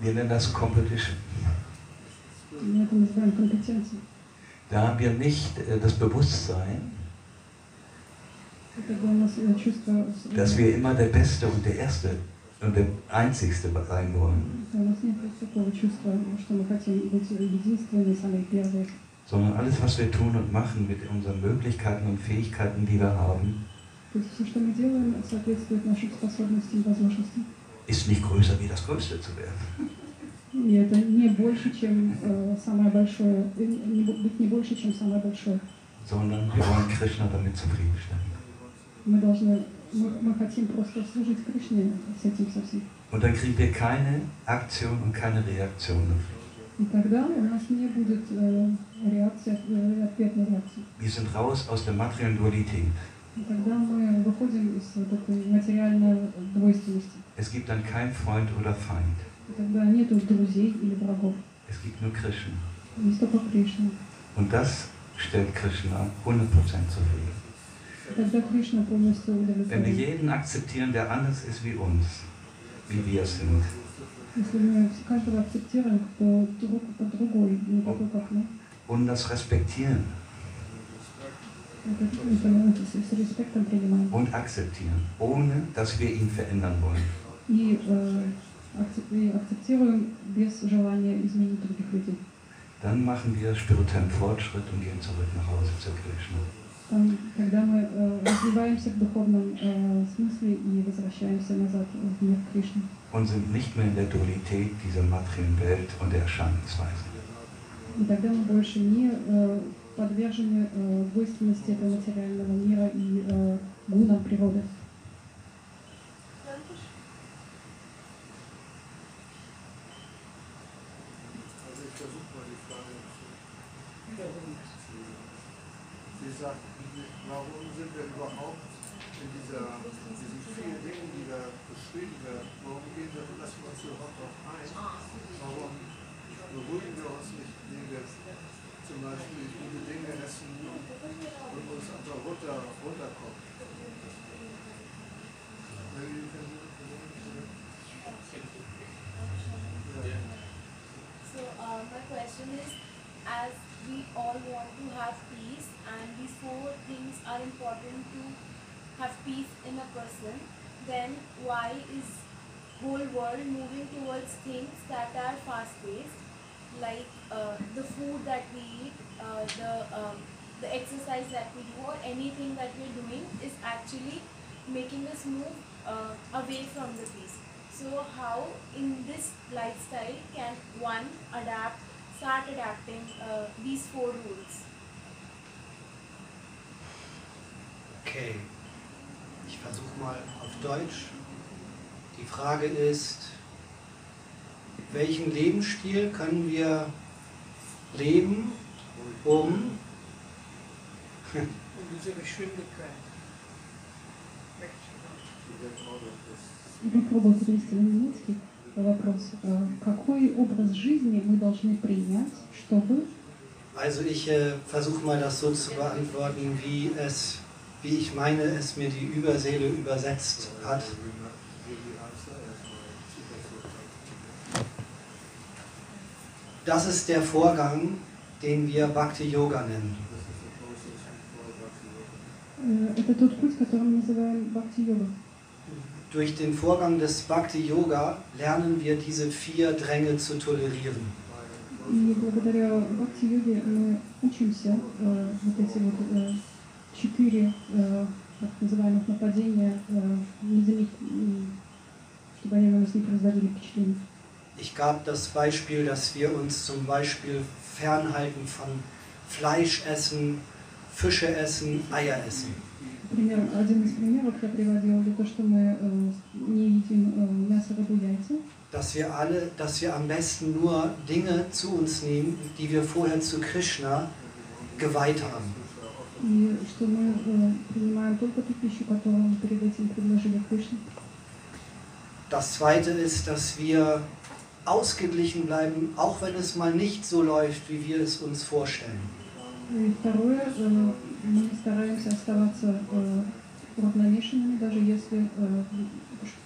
Wir nennen das Competition. Da haben wir nicht äh, das Bewusstsein, dass wir immer der Beste und der Erste und der Einzigste sein wollen. Sondern alles, was wir tun und machen mit unseren Möglichkeiten und Fähigkeiten, die wir haben, ist nicht größer wie das Größte zu werden И это не больше, чем э, самое большое, э, не, бу- быть не больше, чем самое большое. sondern wir wollen Krishna damit zufriedenstellen. Мы должны, мы, мы хотим просто служить Кришне с этим совсем. Und dann kriegen wir keine Aktion und keine Reaktion dafür. И тогда у нас не будет э, реакции, э, ответной реакции. Wir sind raus aus der materiellen Dualität. И тогда мы выходим из вот этой материальной двойственности. Es gibt dann kein Freund oder Feind. Es gibt nur Krishna. Und das stellt Krishna 100% zufrieden. Wenn wir jeden akzeptieren, der anders ist wie uns, wie wir sind. Und das respektieren. Und akzeptieren, ohne dass wir ihn verändern wollen. И, э, акцеп- и акцептируем без желания изменить других людей. dann machen wir spirituellen Fortschritt und gehen zurück nach Hause zu Krishna. Там, когда мы э, развиваемся в духовном э, смысле и возвращаемся назад в мир Кришны. und sind nicht mehr in der Dualität dieser materiellen Welt und der Erscheinungsweise. И тогда мы больше не э, подвержены э, двойственности этого материального мира и э, гунам природы. Then why is whole world moving towards things that are fast-paced, like uh, the food that we eat, uh, the um, the exercise that we do, or anything that we're doing is actually making us move uh, away from the peace. So how in this lifestyle can one adapt, start adapting uh, these four rules? Okay, ich versuche mal auf Deutsch. Die Frage ist, welchen Lebensstil können wir leben, um Und diese Geschwindigkeit. Попробую перевести на немецкий вопрос. Э, Какой образ жизни мы должны принять, чтобы Also ich äh, versuche mal das so zu beantworten, wie es, wie ich meine, es mir die Überseele übersetzt hat. Das ist der Vorgang, den wir Bhakti Yoga nennen. Э, Это тот путь, который мы называем бхакти-йога. Durch den Vorgang des Bhakti Yoga lernen wir diese vier Dränge zu tolerieren. И благодаря бхакти-йоге мы учимся э, вот эти вот э, четыре э, так называемых нападения, э, не заметь, м, чтобы они на нас не производили впечатление. Ich gab das Beispiel, dass wir uns zum Beispiel fernhalten von Fleisch essen, Fische essen, Eier essen. Например, один из примеров я приводила, это то, что мы э, не едим э, мясо, рыбу, яйца, Dass wir alle, dass wir am besten nur Dinge zu uns nehmen, die wir vorher zu Krishna geweiht haben. и что мы э, принимаем только ту пищу, которую мы перед этим предложили Кришне. Das zweite ist, dass wir ausgeglichen bleiben, auch wenn es mal nicht so läuft, wie wir es uns vorstellen. И второе, э, мы стараемся оставаться э, уравновешенными, даже если э,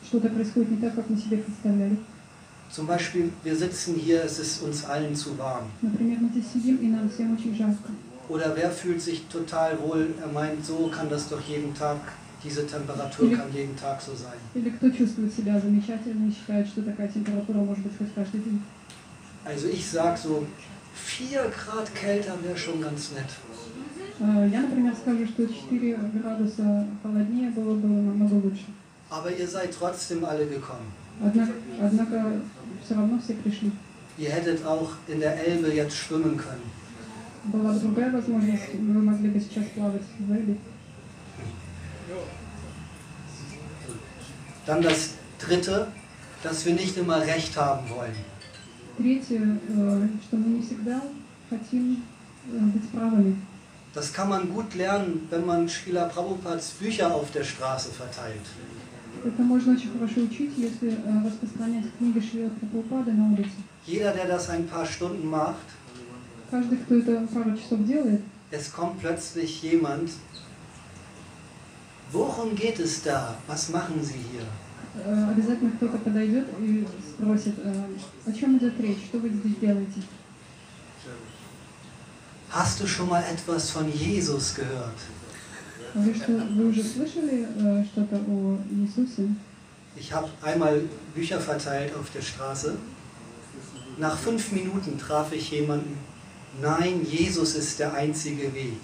что-то происходит не так, как мы себе представляли. Zum Beispiel, wir sitzen hier, es ist uns allen zu warm. Например, мы здесь сидим, и нам всем очень жарко. Oder wer fühlt sich total wohl, er meint, so kann das doch jeden Tag, diese Temperatur kann jeden Tag so sein. Или кто чувствует себя замечательно и считает, что такая температура может быть хоть каждый день. Also ich sage so, 4 Grad kälter wäre schon ganz nett. Э, Я, например, скажу, что 4 градуса холоднее было бы намного лучше. Aber ihr seid trotzdem alle gekommen. Однако, однако все равно все пришли. Ihr hättet auch in der Elbe jetzt schwimmen können. Была бы другая возможность, мы могли бы сейчас плавать в Эльбе. Dann das Dritte, dass wir nicht immer Recht haben wollen. Третье, э, что мы не всегда хотим э, быть правыми. Das kann man gut lernen, wenn man Srila Prabhupads Bücher auf der Straße verteilt. Это можно очень хорошо учить, если э, распространять книги Шри Прабхупады на улице. Jeder, der das ein paar Stunden macht, Каждый, кто это пару часов делает, es kommt plötzlich jemand. Worum geht es da? Was machen Sie hier? э, обязательно кто-то подойдет и спросит, э, о чем идет речь, что вы здесь делаете. Hast du schon mal etwas von Jesus gehört? Вы что, вы уже слышали э, что-то о Иисусе? Ich habe einmal Bücher verteilt auf der Straße. Nach fünf Minuten traf ich jemanden. Nein, Jesus ist der einzige Weg.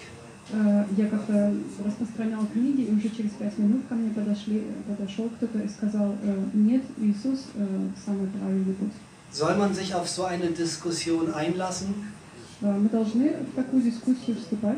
Э, Я как-то распространял книги, и уже через пять минут ко мне подошли, подошел кто-то и сказал, э, нет, Иисус э, самый правильный путь. Soll man sich auf so eine Diskussion einlassen? Э, Мы должны в такую дискуссию вступать.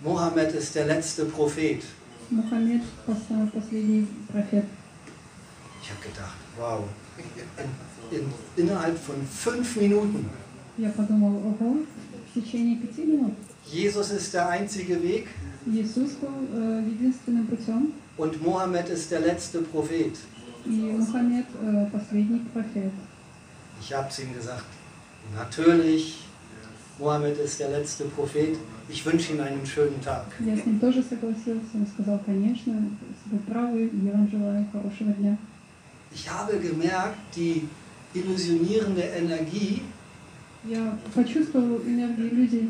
Mohammed ist der letzte Prophet. Ich habe gedacht, wow, in, in, innerhalb von fünf Minuten. Jesus ist der einzige Weg. Und Mohammed ist der letzte Prophet. Ich habe zu ihm gesagt, natürlich Mohammed ist der letzte Prophet. Ich wünsche Ihnen einen schönen Tag. Я с ним тоже согласился, он сказал, конечно, вы правы, я вам желаю хорошего дня. Ich habe gemerkt, die illusionierende Energie Я почувствовал энергию людей,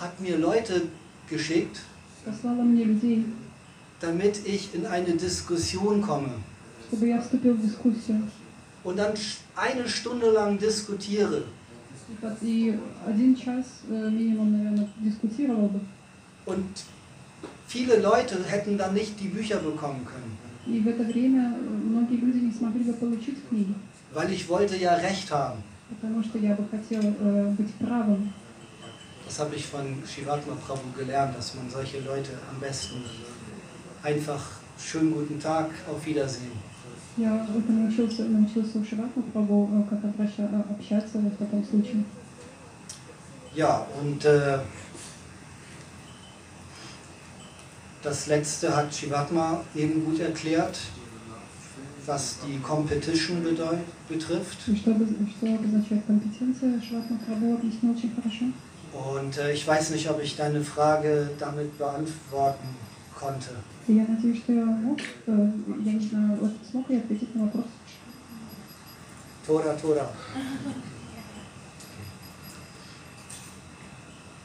hat mir Leute geschickt, послала мне людей, damit ich in eine Diskussion komme чтобы я вступил в дискуссию. und dann eine Stunde lang diskutiere. И под- И один час э, минимум, наверное, дискутировал бы. Und viele Leute hätten dann nicht die Bücher bekommen können, И в это время э, многие люди не смогли бы получить книги, weil ich wollte ja Recht haben. потому что я бы хотел э, быть правым. Das habe ich von Shivatma Prabhu gelernt, dass man solche Leute am besten einfach schönen guten Tag, auf Wiedersehen. Я этому научился, научился у Шиватма Прабу, э, как обраща- э, общаться в таком случае. Ja, und äh, Das letzte hat Shivatma eben gut erklärt, was die Competition bedeut, betrifft. И что, обоз- что обозначает компетенция, Шватман Прабhu объяснил очень хорошо. Und äh, ich weiß nicht, ob ich deine Frage damit beantworten konnte. И я надеюсь, что я мог, э, я не знаю, вот смог я ответить на вопрос. Tora, Tora.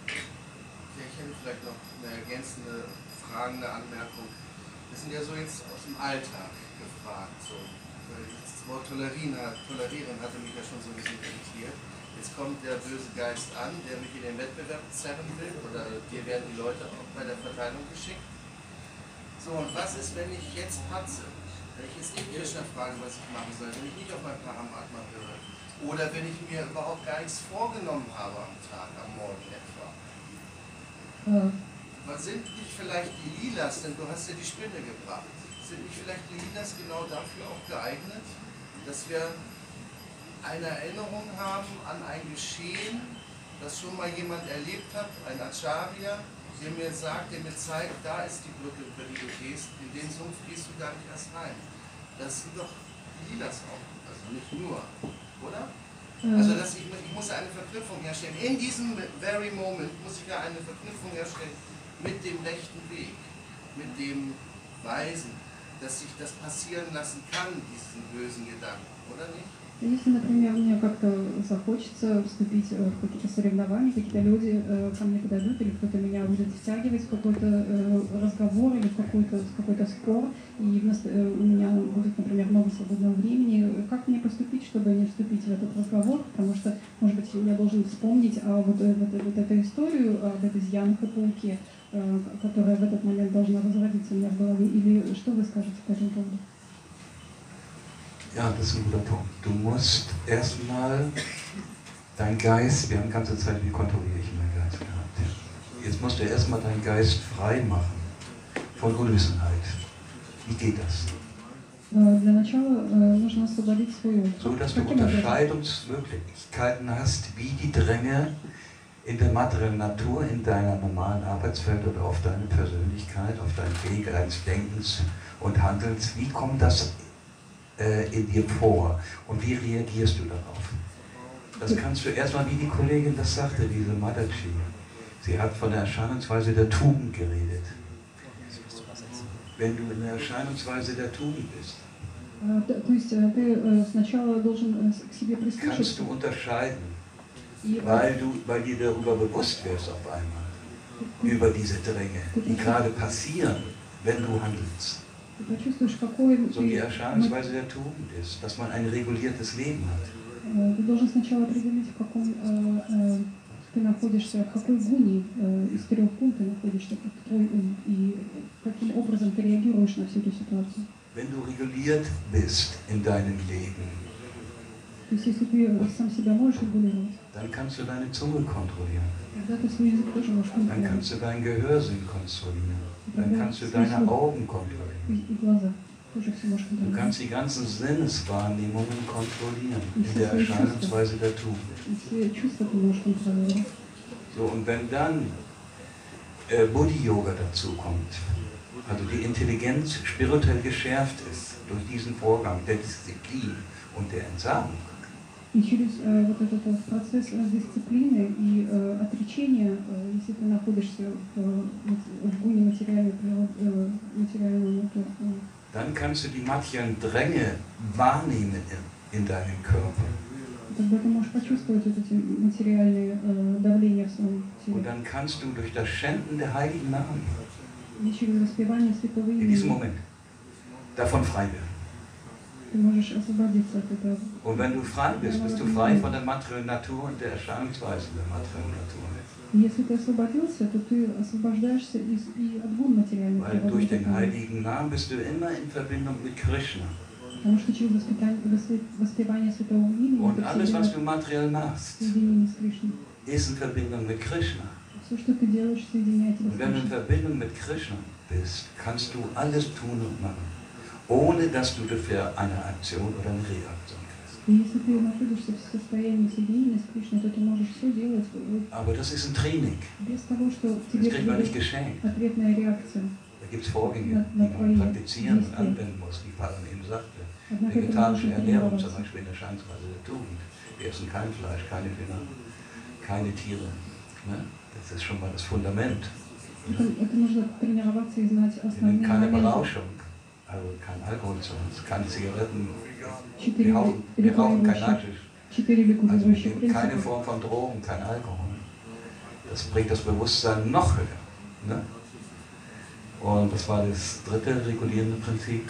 Ja, ich hätte vielleicht noch eine ergänzende, fragende Anmerkung. Wir sind ja so jetzt aus dem Alltag gefragt. So. Weil Das Wort tolerieren, hat- tolerieren hatte mich ja schon so ein bisschen irritiert. Jetzt kommt der böse Geist an, der mich in den Wettbewerb zerren will, oder dir werden die Leute auch bei der Verteilung geschickt. So, und was ist, wenn ich jetzt patze? Wenn ich jetzt nicht Krishna frage, was ich machen soll, wenn ich nicht auf mein Paramatma höre, oder wenn ich mir überhaupt gar nichts vorgenommen habe am Tag, am Morgen etwa. Э, Was sind nicht vielleicht die Lilas, denn du hast ja die Spinne gebracht, sind nicht vielleicht die Lilas genau dafür auch geeignet, dass wir eine Erinnerung haben an ein Geschehen, das schon mal jemand erlebt hat, ein Acharya, der mir sagt, der mir zeigt, da ist die Brücke, über die du gehst, in den Sumpf gehst du gar nicht erst rein. Das sind doch die Lilas auch, also nicht nur, oder? Also э, dass ich, ich muss eine Verknüpfung herstellen. In diesem very moment muss ich ja eine Verknüpfung herstellen mit dem rechten Weg, mit dem Weisen, dass sich das passieren lassen kann, diesen bösen Gedanken, oder nicht? Если, например, мне как-то захочется вступить э, в какие-то соревнования, какие-то люди э, ко мне подойдут, или кто-то меня будет втягивать в какой-то э, разговор или в какой-то в какой-то спор, и у меня будет, например, много свободного времени, как мне поступить, чтобы не вступить в этот разговор, потому что, может быть, я должен вспомнить а, вот, вот, вот эту историю об обезьянах и пауке, которая в этот момент должна возродиться у меня в голове, или что вы скажете по этому поводу? Ja, das ist ein guter Punkt. Du musst erstmal dein Geist, wir haben die ganze Zeit, wie kontrolliere ich meinen Geist gehabt. Jetzt musst du erstmal deinen Geist frei machen von Unwissenheit. Wie geht das? So dass du Unterscheidungsmöglichkeiten hast, wie die Dränge in der materiellen Natur, in deiner normalen Arbeitswelt oder auf deine Persönlichkeit, auf deinen Weg eines Denkens und Handelns, wie kommt das äh, in dir vor und wie reagierst du darauf? Das kannst du erstmal, wie die Kollegin das sagte, diese Madachi. Sie hat von der Erscheinungsweise der Tugend geredet. Wenn du in der Erscheinungsweise der Tugend bist, Э, т- То есть э, ты э, сначала должен э, с- к себе kannst прислушаться du unterscheiden. и weil du, weil dir darüber bewusst wirst auf einmal, über diese Dränge, die gerade passieren, wenn du handelst. ты почувствуешь, какой So die ты, Erscheinungsweise der Tugend ist, dass man ein reguliertes Leben hat. э, ты должен сначала определить, в каком э, э, ты находишься, в какой гуне э, из трех гун ты находишься, как твой ум, и каким образом ты реагируешь на всю эту ситуацию. Wenn du reguliert bist in deinem Leben, То есть если ты сам себя можешь регулировать, dann kannst du deine Zunge kontrollieren, тогда ты свой язык тоже можешь dann контролировать. kannst du dein Gehörsinn kontrollieren, Dann kannst du deine Augen kontrollieren. Du kannst die ganzen Sinneswahrnehmungen kontrollieren in der Erscheinungsweise der Tugend. So, und wenn dann äh, Buddhi-Yoga dazukommt, also die Intelligenz spirituell geschärft ist durch diesen Vorgang der Disziplin und der Entsagung, И через э, вот этот вот процесс э, дисциплины и э, отречения, э, если ты находишься в, э, вот в гуне материальной э, материального натур, э, dann kannst du die materiellen Dränge wahrnehmen in, in deinem Körper. тогда ты можешь почувствовать вот эти материальные э, давления в своем Und теле. dann kannst du durch das Schänden der heiligen Namen in diesem Moment davon frei werden. Und wenn du frei bist, bist du frei von der materiellen Natur und der Erscheinungsweise der materiellen Natur. И если ты освободился, то ты освобождаешься из, и от гун материальной Weil природы. durch den такой. heiligen Namen bist du immer in Verbindung mit Krishna. Потому что через воспитание, воспе- воспевание святого имени Und ты alles, всегда was du materiell machst, в соединении с Кришной. ist in Verbindung mit Krishna. Все, что ты делаешь, соединяет тебя с Und wenn du in Кришной. Verbindung mit Krishna bist, kannst du alles tun und machen, ohne dass du dafür eine Aktion oder eine Reaktion kriegst. Aber das ist ein Training. Das kriegt man nicht geschenkt. Da gibt es Vorgänge, die man praktizieren und anwenden muss, wie Palm eben sagte. Vegetarische Ernährung zum Beispiel in der Scheinsweise der Tugend. Wir essen kein Fleisch, keine Hühner, keine Tiere. Ne? Das ist schon mal das Fundament. Wir nehmen keine Berauschung also kein Alkohol zu uns, keine Zigaretten, wir rauchen, wir rauchen kein Nachtisch. Also wir nehmen keine Form von Drogen, kein Alkohol. Das bringt das Bewusstsein noch höher. Ne? Und das war das dritte regulierende Prinzip.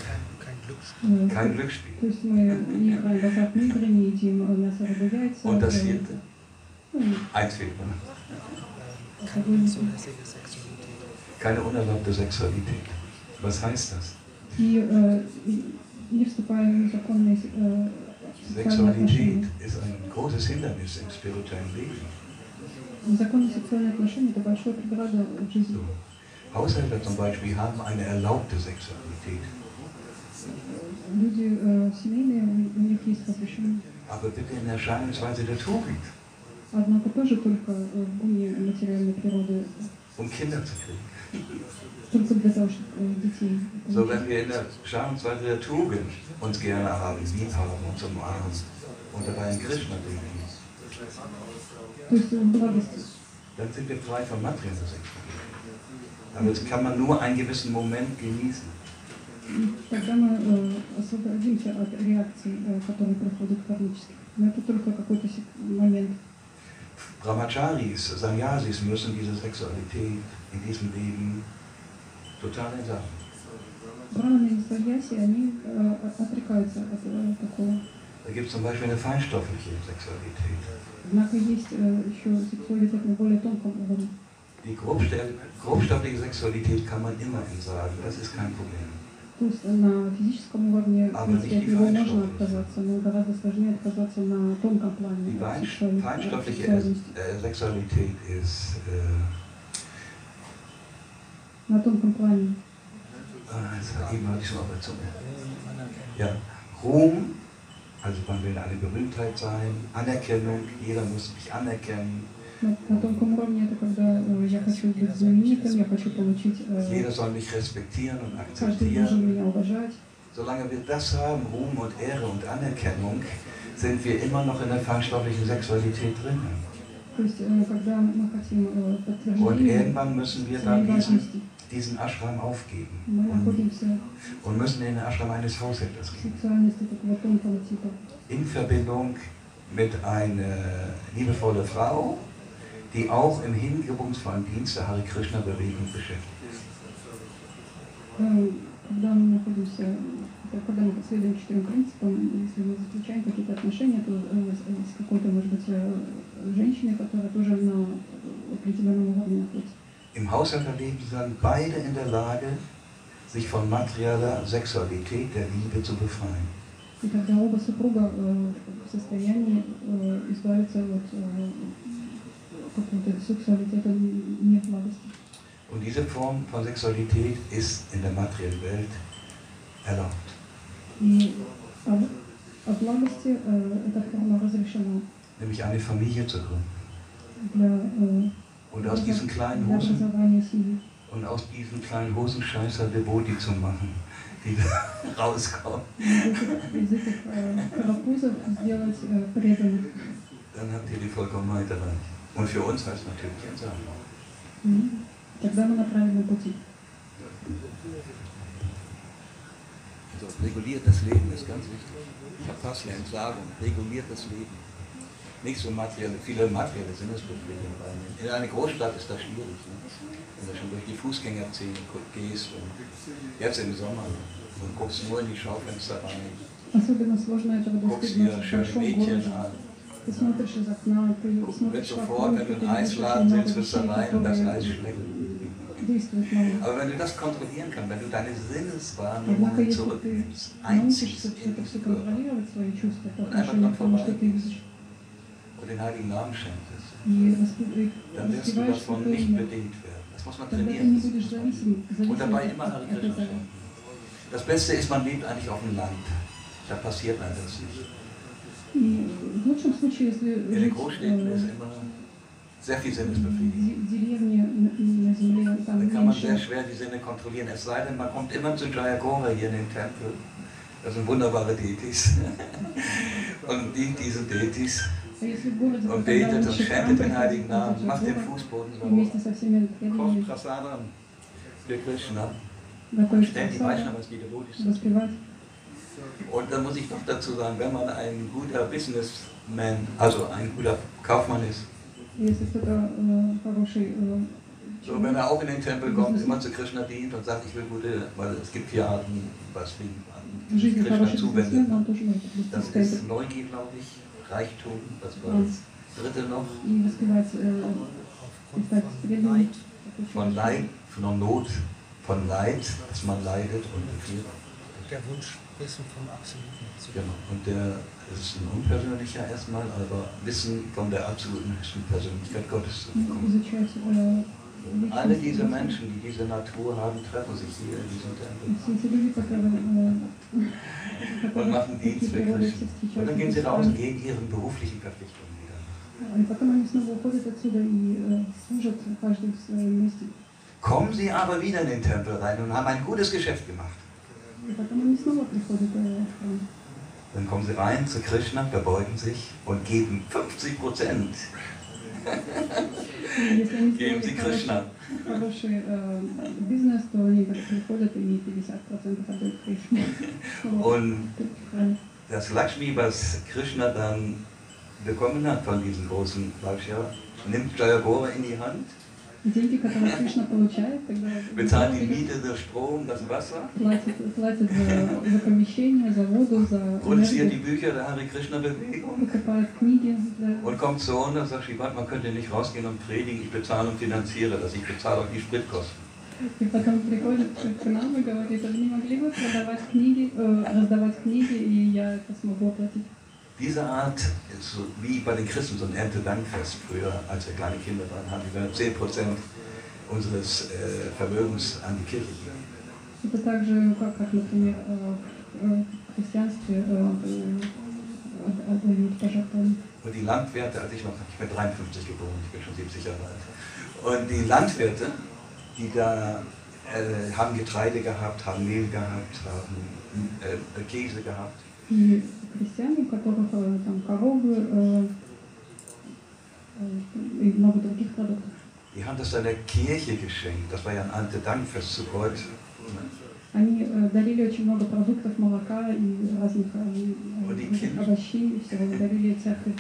Kein Glücksspiel. Und das vierte? Eins fehlt ne? Keine unerlaubte Sexualität. Was heißt das? И э, и- не вступаем в незаконные э, сексуальные Sexualität отношения. ist ein großes Hindernis im spirituellen Leben. Законные сексуальные отношения – это большая преграда в жизни. So. Haushälter zum Beispiel haben eine erlaubte Sexualität, Люди э, семейные, у у них есть запрещенные. aber bitte in der Erscheinungsweise der Tugend, Однако тоже только э, в гуне материальной природы, um Kinder zu kriegen. только для того, чтобы э, детей So, получить. wenn wir in der Erscheinungsweise der Tugend uns gerne haben, lieb haben und zum umarmen und dabei in Krishna denken, То есть в благости. dann sind wir frei von materieller Sexualität. Aber das kann man nur einen gewissen Moment genießen. И Тогда мы э, освободимся от реакций, э, которые происходят кармически. Но это только какой-то сек- момент. Brahmacharis, Sannyasis müssen diese Sexualität in diesem Leben total entsagen. Браманы и саньяси, они э, отрекаются от э, такого. Da gibt es zum Beispiel eine feinstoffliche Sexualität. Однако есть э, еще сексуалитет на более тонком уровне. Die grobste- grobstoffliche Sexualität kann man immer entsagen, das ist kein Problem. То есть на физическом уровне, в А принципе, вы от не него финансово? можно отказаться, но гораздо сложнее отказаться на тонком плане Die от fein- сексуали- от feinstoffliche сексуальности. äh, Sexualität ist, äh, auf der Zunge. Ja, Ruhm, also man will eine Berühmtheit sein, Anerkennung, jeder muss mich anerkennen, На, на тонком уровне это когда э, я хочу быть знаменитым, я хочу получить... э, jeder soll mich respektieren und каждый должен akzeptieren. меня уважать. Solange wir das haben, Ruhm und Ehre und Anerkennung, sind wir immer noch in der feinstofflichen Sexualität drin. То есть, э, когда мы хотим э, Und подтверждения irgendwann müssen wir своей dann diesen, важности, diesen Ashram aufgeben мы und, находимся und müssen in den Ashram eines Haushälters в gehen. сексуальности такого тонкого типа. In Verbindung mit einer liebevollen Frau, die auch im hingebungsvollen Dienst der Hare Krishna Bewegung beschäftigt ist. Э, Когда мы находимся, э, когда мы следуем четырем принципам, если мы заключаем какие-то отношения, то э, с с какой-то, может быть, э, женщиной, которая тоже на определенном уровне находится. Im Haushälterleben sind beide in der Lage, sich von materieller Sexualität, der Liebe zu befreien. И тогда оба супруга э, в состоянии э, избавиться от э, какого-то сексуалитета не благости. Und diese Form von Sexualität ist in der materiellen Welt erlaubt. И о, о благости э, эта форма разрешена Nämlich eine Familie zu gründen. для, э, Und aus diesen kleinen для Hosen образования семьи. und aus diesen kleinen Hosenscheißer Devoti zu machen, die da *laughs* rauskommen. Из этих, из этих э, карапузов сделать э, преданных. Dann habt ihr die Vollkommenheit erreicht. Und für uns heißt natürlich Entsagen. М. Тогда мы на правильном пути. Also reguliert das Leben ist ganz wichtig. Verpasste Entsagung, reguliert das Leben. nicht so materielle, viele materielle Sinnesbefriedigung wahrnehmen. In einer Großstadt ist das schwierig, ne? wenn du schon durch die Fußgängerzehen gehst und jetzt im Sommer und guckst nur in die Schaufenster rein, also, guckst dir schöne Mädchen an. Ja. Guck, wird sofort, wenn du einen Eisladen sitzt, wirst du rein und das Eis schlecken. Aber wenn du das kontrollieren kannst, wenn du deine Sinneswahrnehmung zurücknimmst, einzig in dich und einfach dran vorbeigehst, den Heiligen Namen schenkst, dann wirst du davon nicht bedingt werden. Das muss man trainieren. Und dabei immer Hare Krishna schenken. Das Beste ist, man lebt eigentlich auf dem Land. Da passiert einem das nicht. In den Großstädten ist immer sehr viel Sinnesbefriedigung. Da kann man sehr schwer die Sinne kontrollieren. Es sei denn, man kommt immer zu Jayagora hier in den Tempel. Das sind wunderbare Deities. *laughs* Und die, diese Deities, und betet und schändet den heiligen Namen, macht den Fußboden so hoch. Kommt Prasadam, der Krishna, stellt die Vaishnavas, die devotisch sind. Und dann muss ich noch dazu sagen, wenn man ein guter Businessman, also ein guter Kaufmann ist, so, wenn er auch in den Tempel kommt, immer zu Krishna dient und sagt, ich will gute, weil es gibt hier Arten, was wir an Krishna zuwendet. Das ist Neugier, glaube ich. Reichtum, was war das dritte noch? Von Leid, von Not, von Leid, dass man leidet und viel. Der Wunsch Wissen vom Absoluten. Genau, und der ist ein unpersönlicher erstmal, aber Wissen von der absoluten höchsten Persönlichkeit Gottes zu bekommen. Und Alle diese Menschen, die diese Natur haben, treffen sich hier in diesem Tempel *laughs* und machen Dienst für Christen. Und dann gehen sie raus gegen ihre beruflichen Verpflichtungen wieder. Kommen sie aber wieder in den Tempel rein und haben ein gutes Geschäft gemacht. Dann kommen sie rein zu Krishna, verbeugen sich und geben 50 Prozent И если они Geben сделали sie хороший, Krishna. хороший э, бизнес, то они приходят и 50% отдают Кришне. Вот. Und В храме. das Lakshmi, was Krishna dann bekommen hat von diesem großen Vaishya, nimmt Jayagora in die Hand, Деньги, которые Кришна получает, тогда bezahlt die Miete, den Strom, das Wasser, платит, платит за, за помещение, за воду, за produziert die Bücher der Hare Krishna Bewegung покупает книги для und kommt zu uns und sagt, Shivat, man könnte nicht rausgehen und predigen, ich bezahle und finanziere das, ich bezahle auch die Spritkosten. И потом приходит к нам и говорит, а вы не могли бы продавать книги, э, раздавать книги, и я это смогу оплатить. Diese Art ist so wie bei den Christen so ein Erntedankfest früher, als wir kleine Kinder waren, haben wir 10% unseres äh, Vermögens an die Kirche gegeben. Это так же, как, как например, э, в христианстве э, э, отдают пожертвования. Und die Landwirte, als ich noch, ich bin 53 geboren, ich bin schon 70 Jahre alt, und die Landwirte, die da äh, haben Getreide gehabt, haben Mehl gehabt, haben äh, Käse gehabt. И христиане, у которых э, там коровы э, э, и много других продуктов. Die haben das dann der Kirche geschenkt. Das war ja ein Erntedankfest zu Gott. Они э, дарили очень много продуктов, молока и разных э, Und die э, Kinder. овощей, и всего дарили церкви.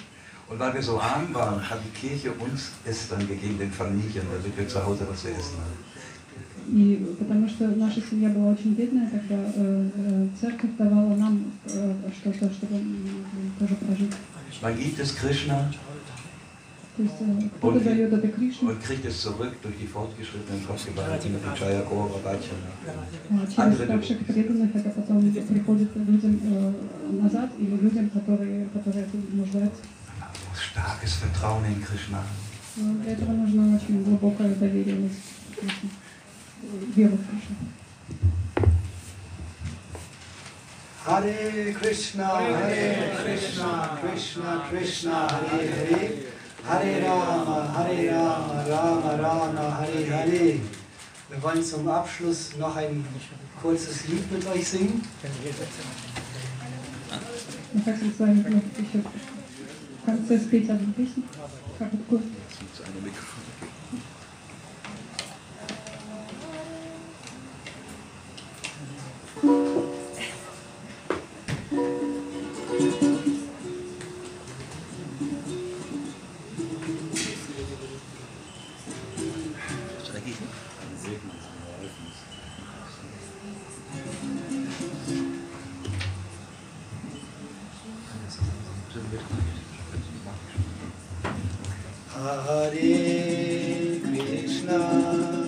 Und weil wir so arm waren, hat die Kirche uns es dann gegeben, den Familien, damit wir zu Hause was zu essen haben. И потому что наша семья была очень бедная, тогда церковь давала нам что-то, чтобы тоже прожить. Man gibt es Krishna und, und kriegt es zurück durch die fortgeschrittenen Gottgeweihten, die Jaya Gora Bhajana. Starkes Vertrauen in Krishna. Для этого нужно очень глубокое доверие. Hare Krishna, Hare Krishna, Krishna Krishna, Hare Hare, Hare Rama, Hare Rama, Rama Rama, Hare Hare. Wir wollen zum Abschluss noch ein kurzes Lied mit euch singen. Ich kann es Peter, ein bisschen. Hare Krishna,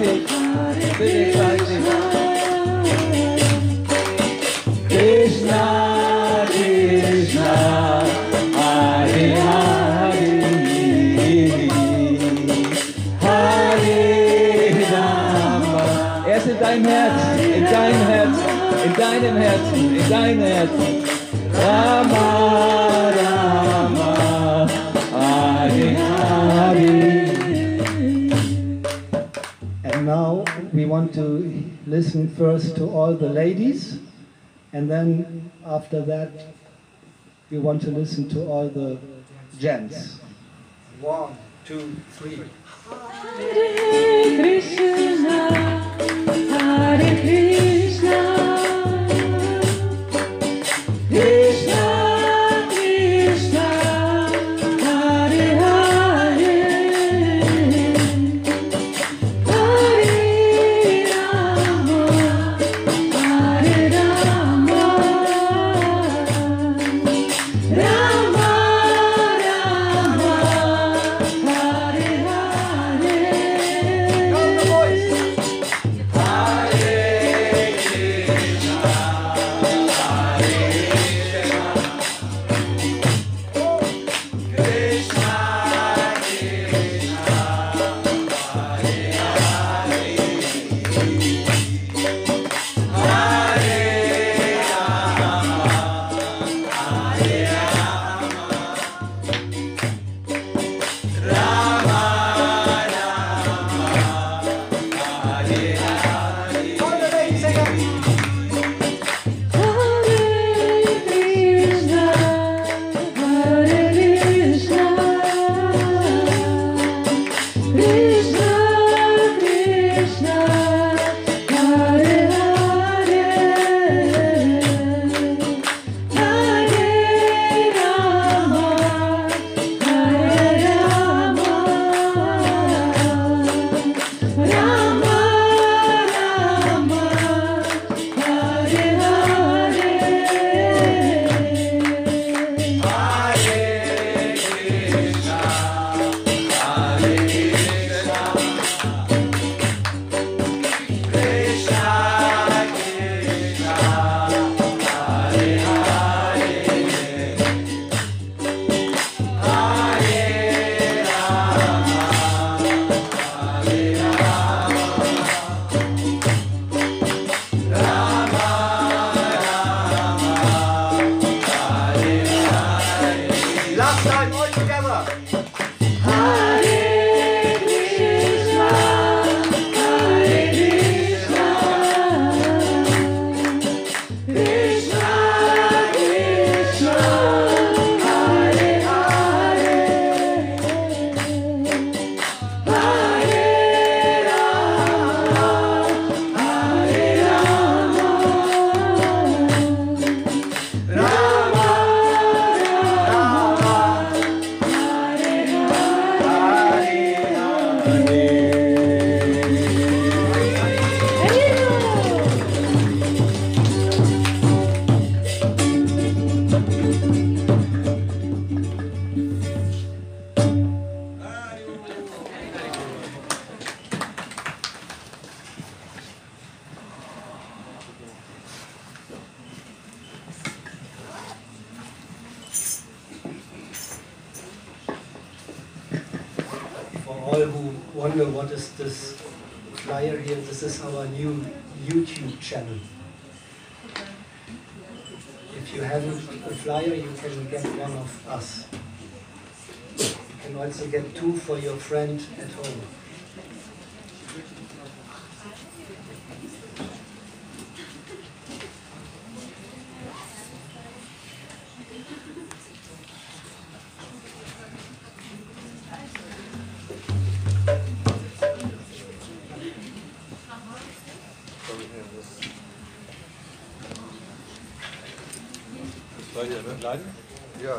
Dich. Bitte zeig dich. Krishna, Krishna, Hare Hare. Hare Rama. Er ist in deinem Herzen, in deinem Herzen, in deinem Herzen, in deinem. Rama, Rama, listen first to all the ladies, and then after that, we want to listen to all the gents. One, two, three. Hare Krishna, Hare Krishna, Krishna Krishna, Das leiden? Ja,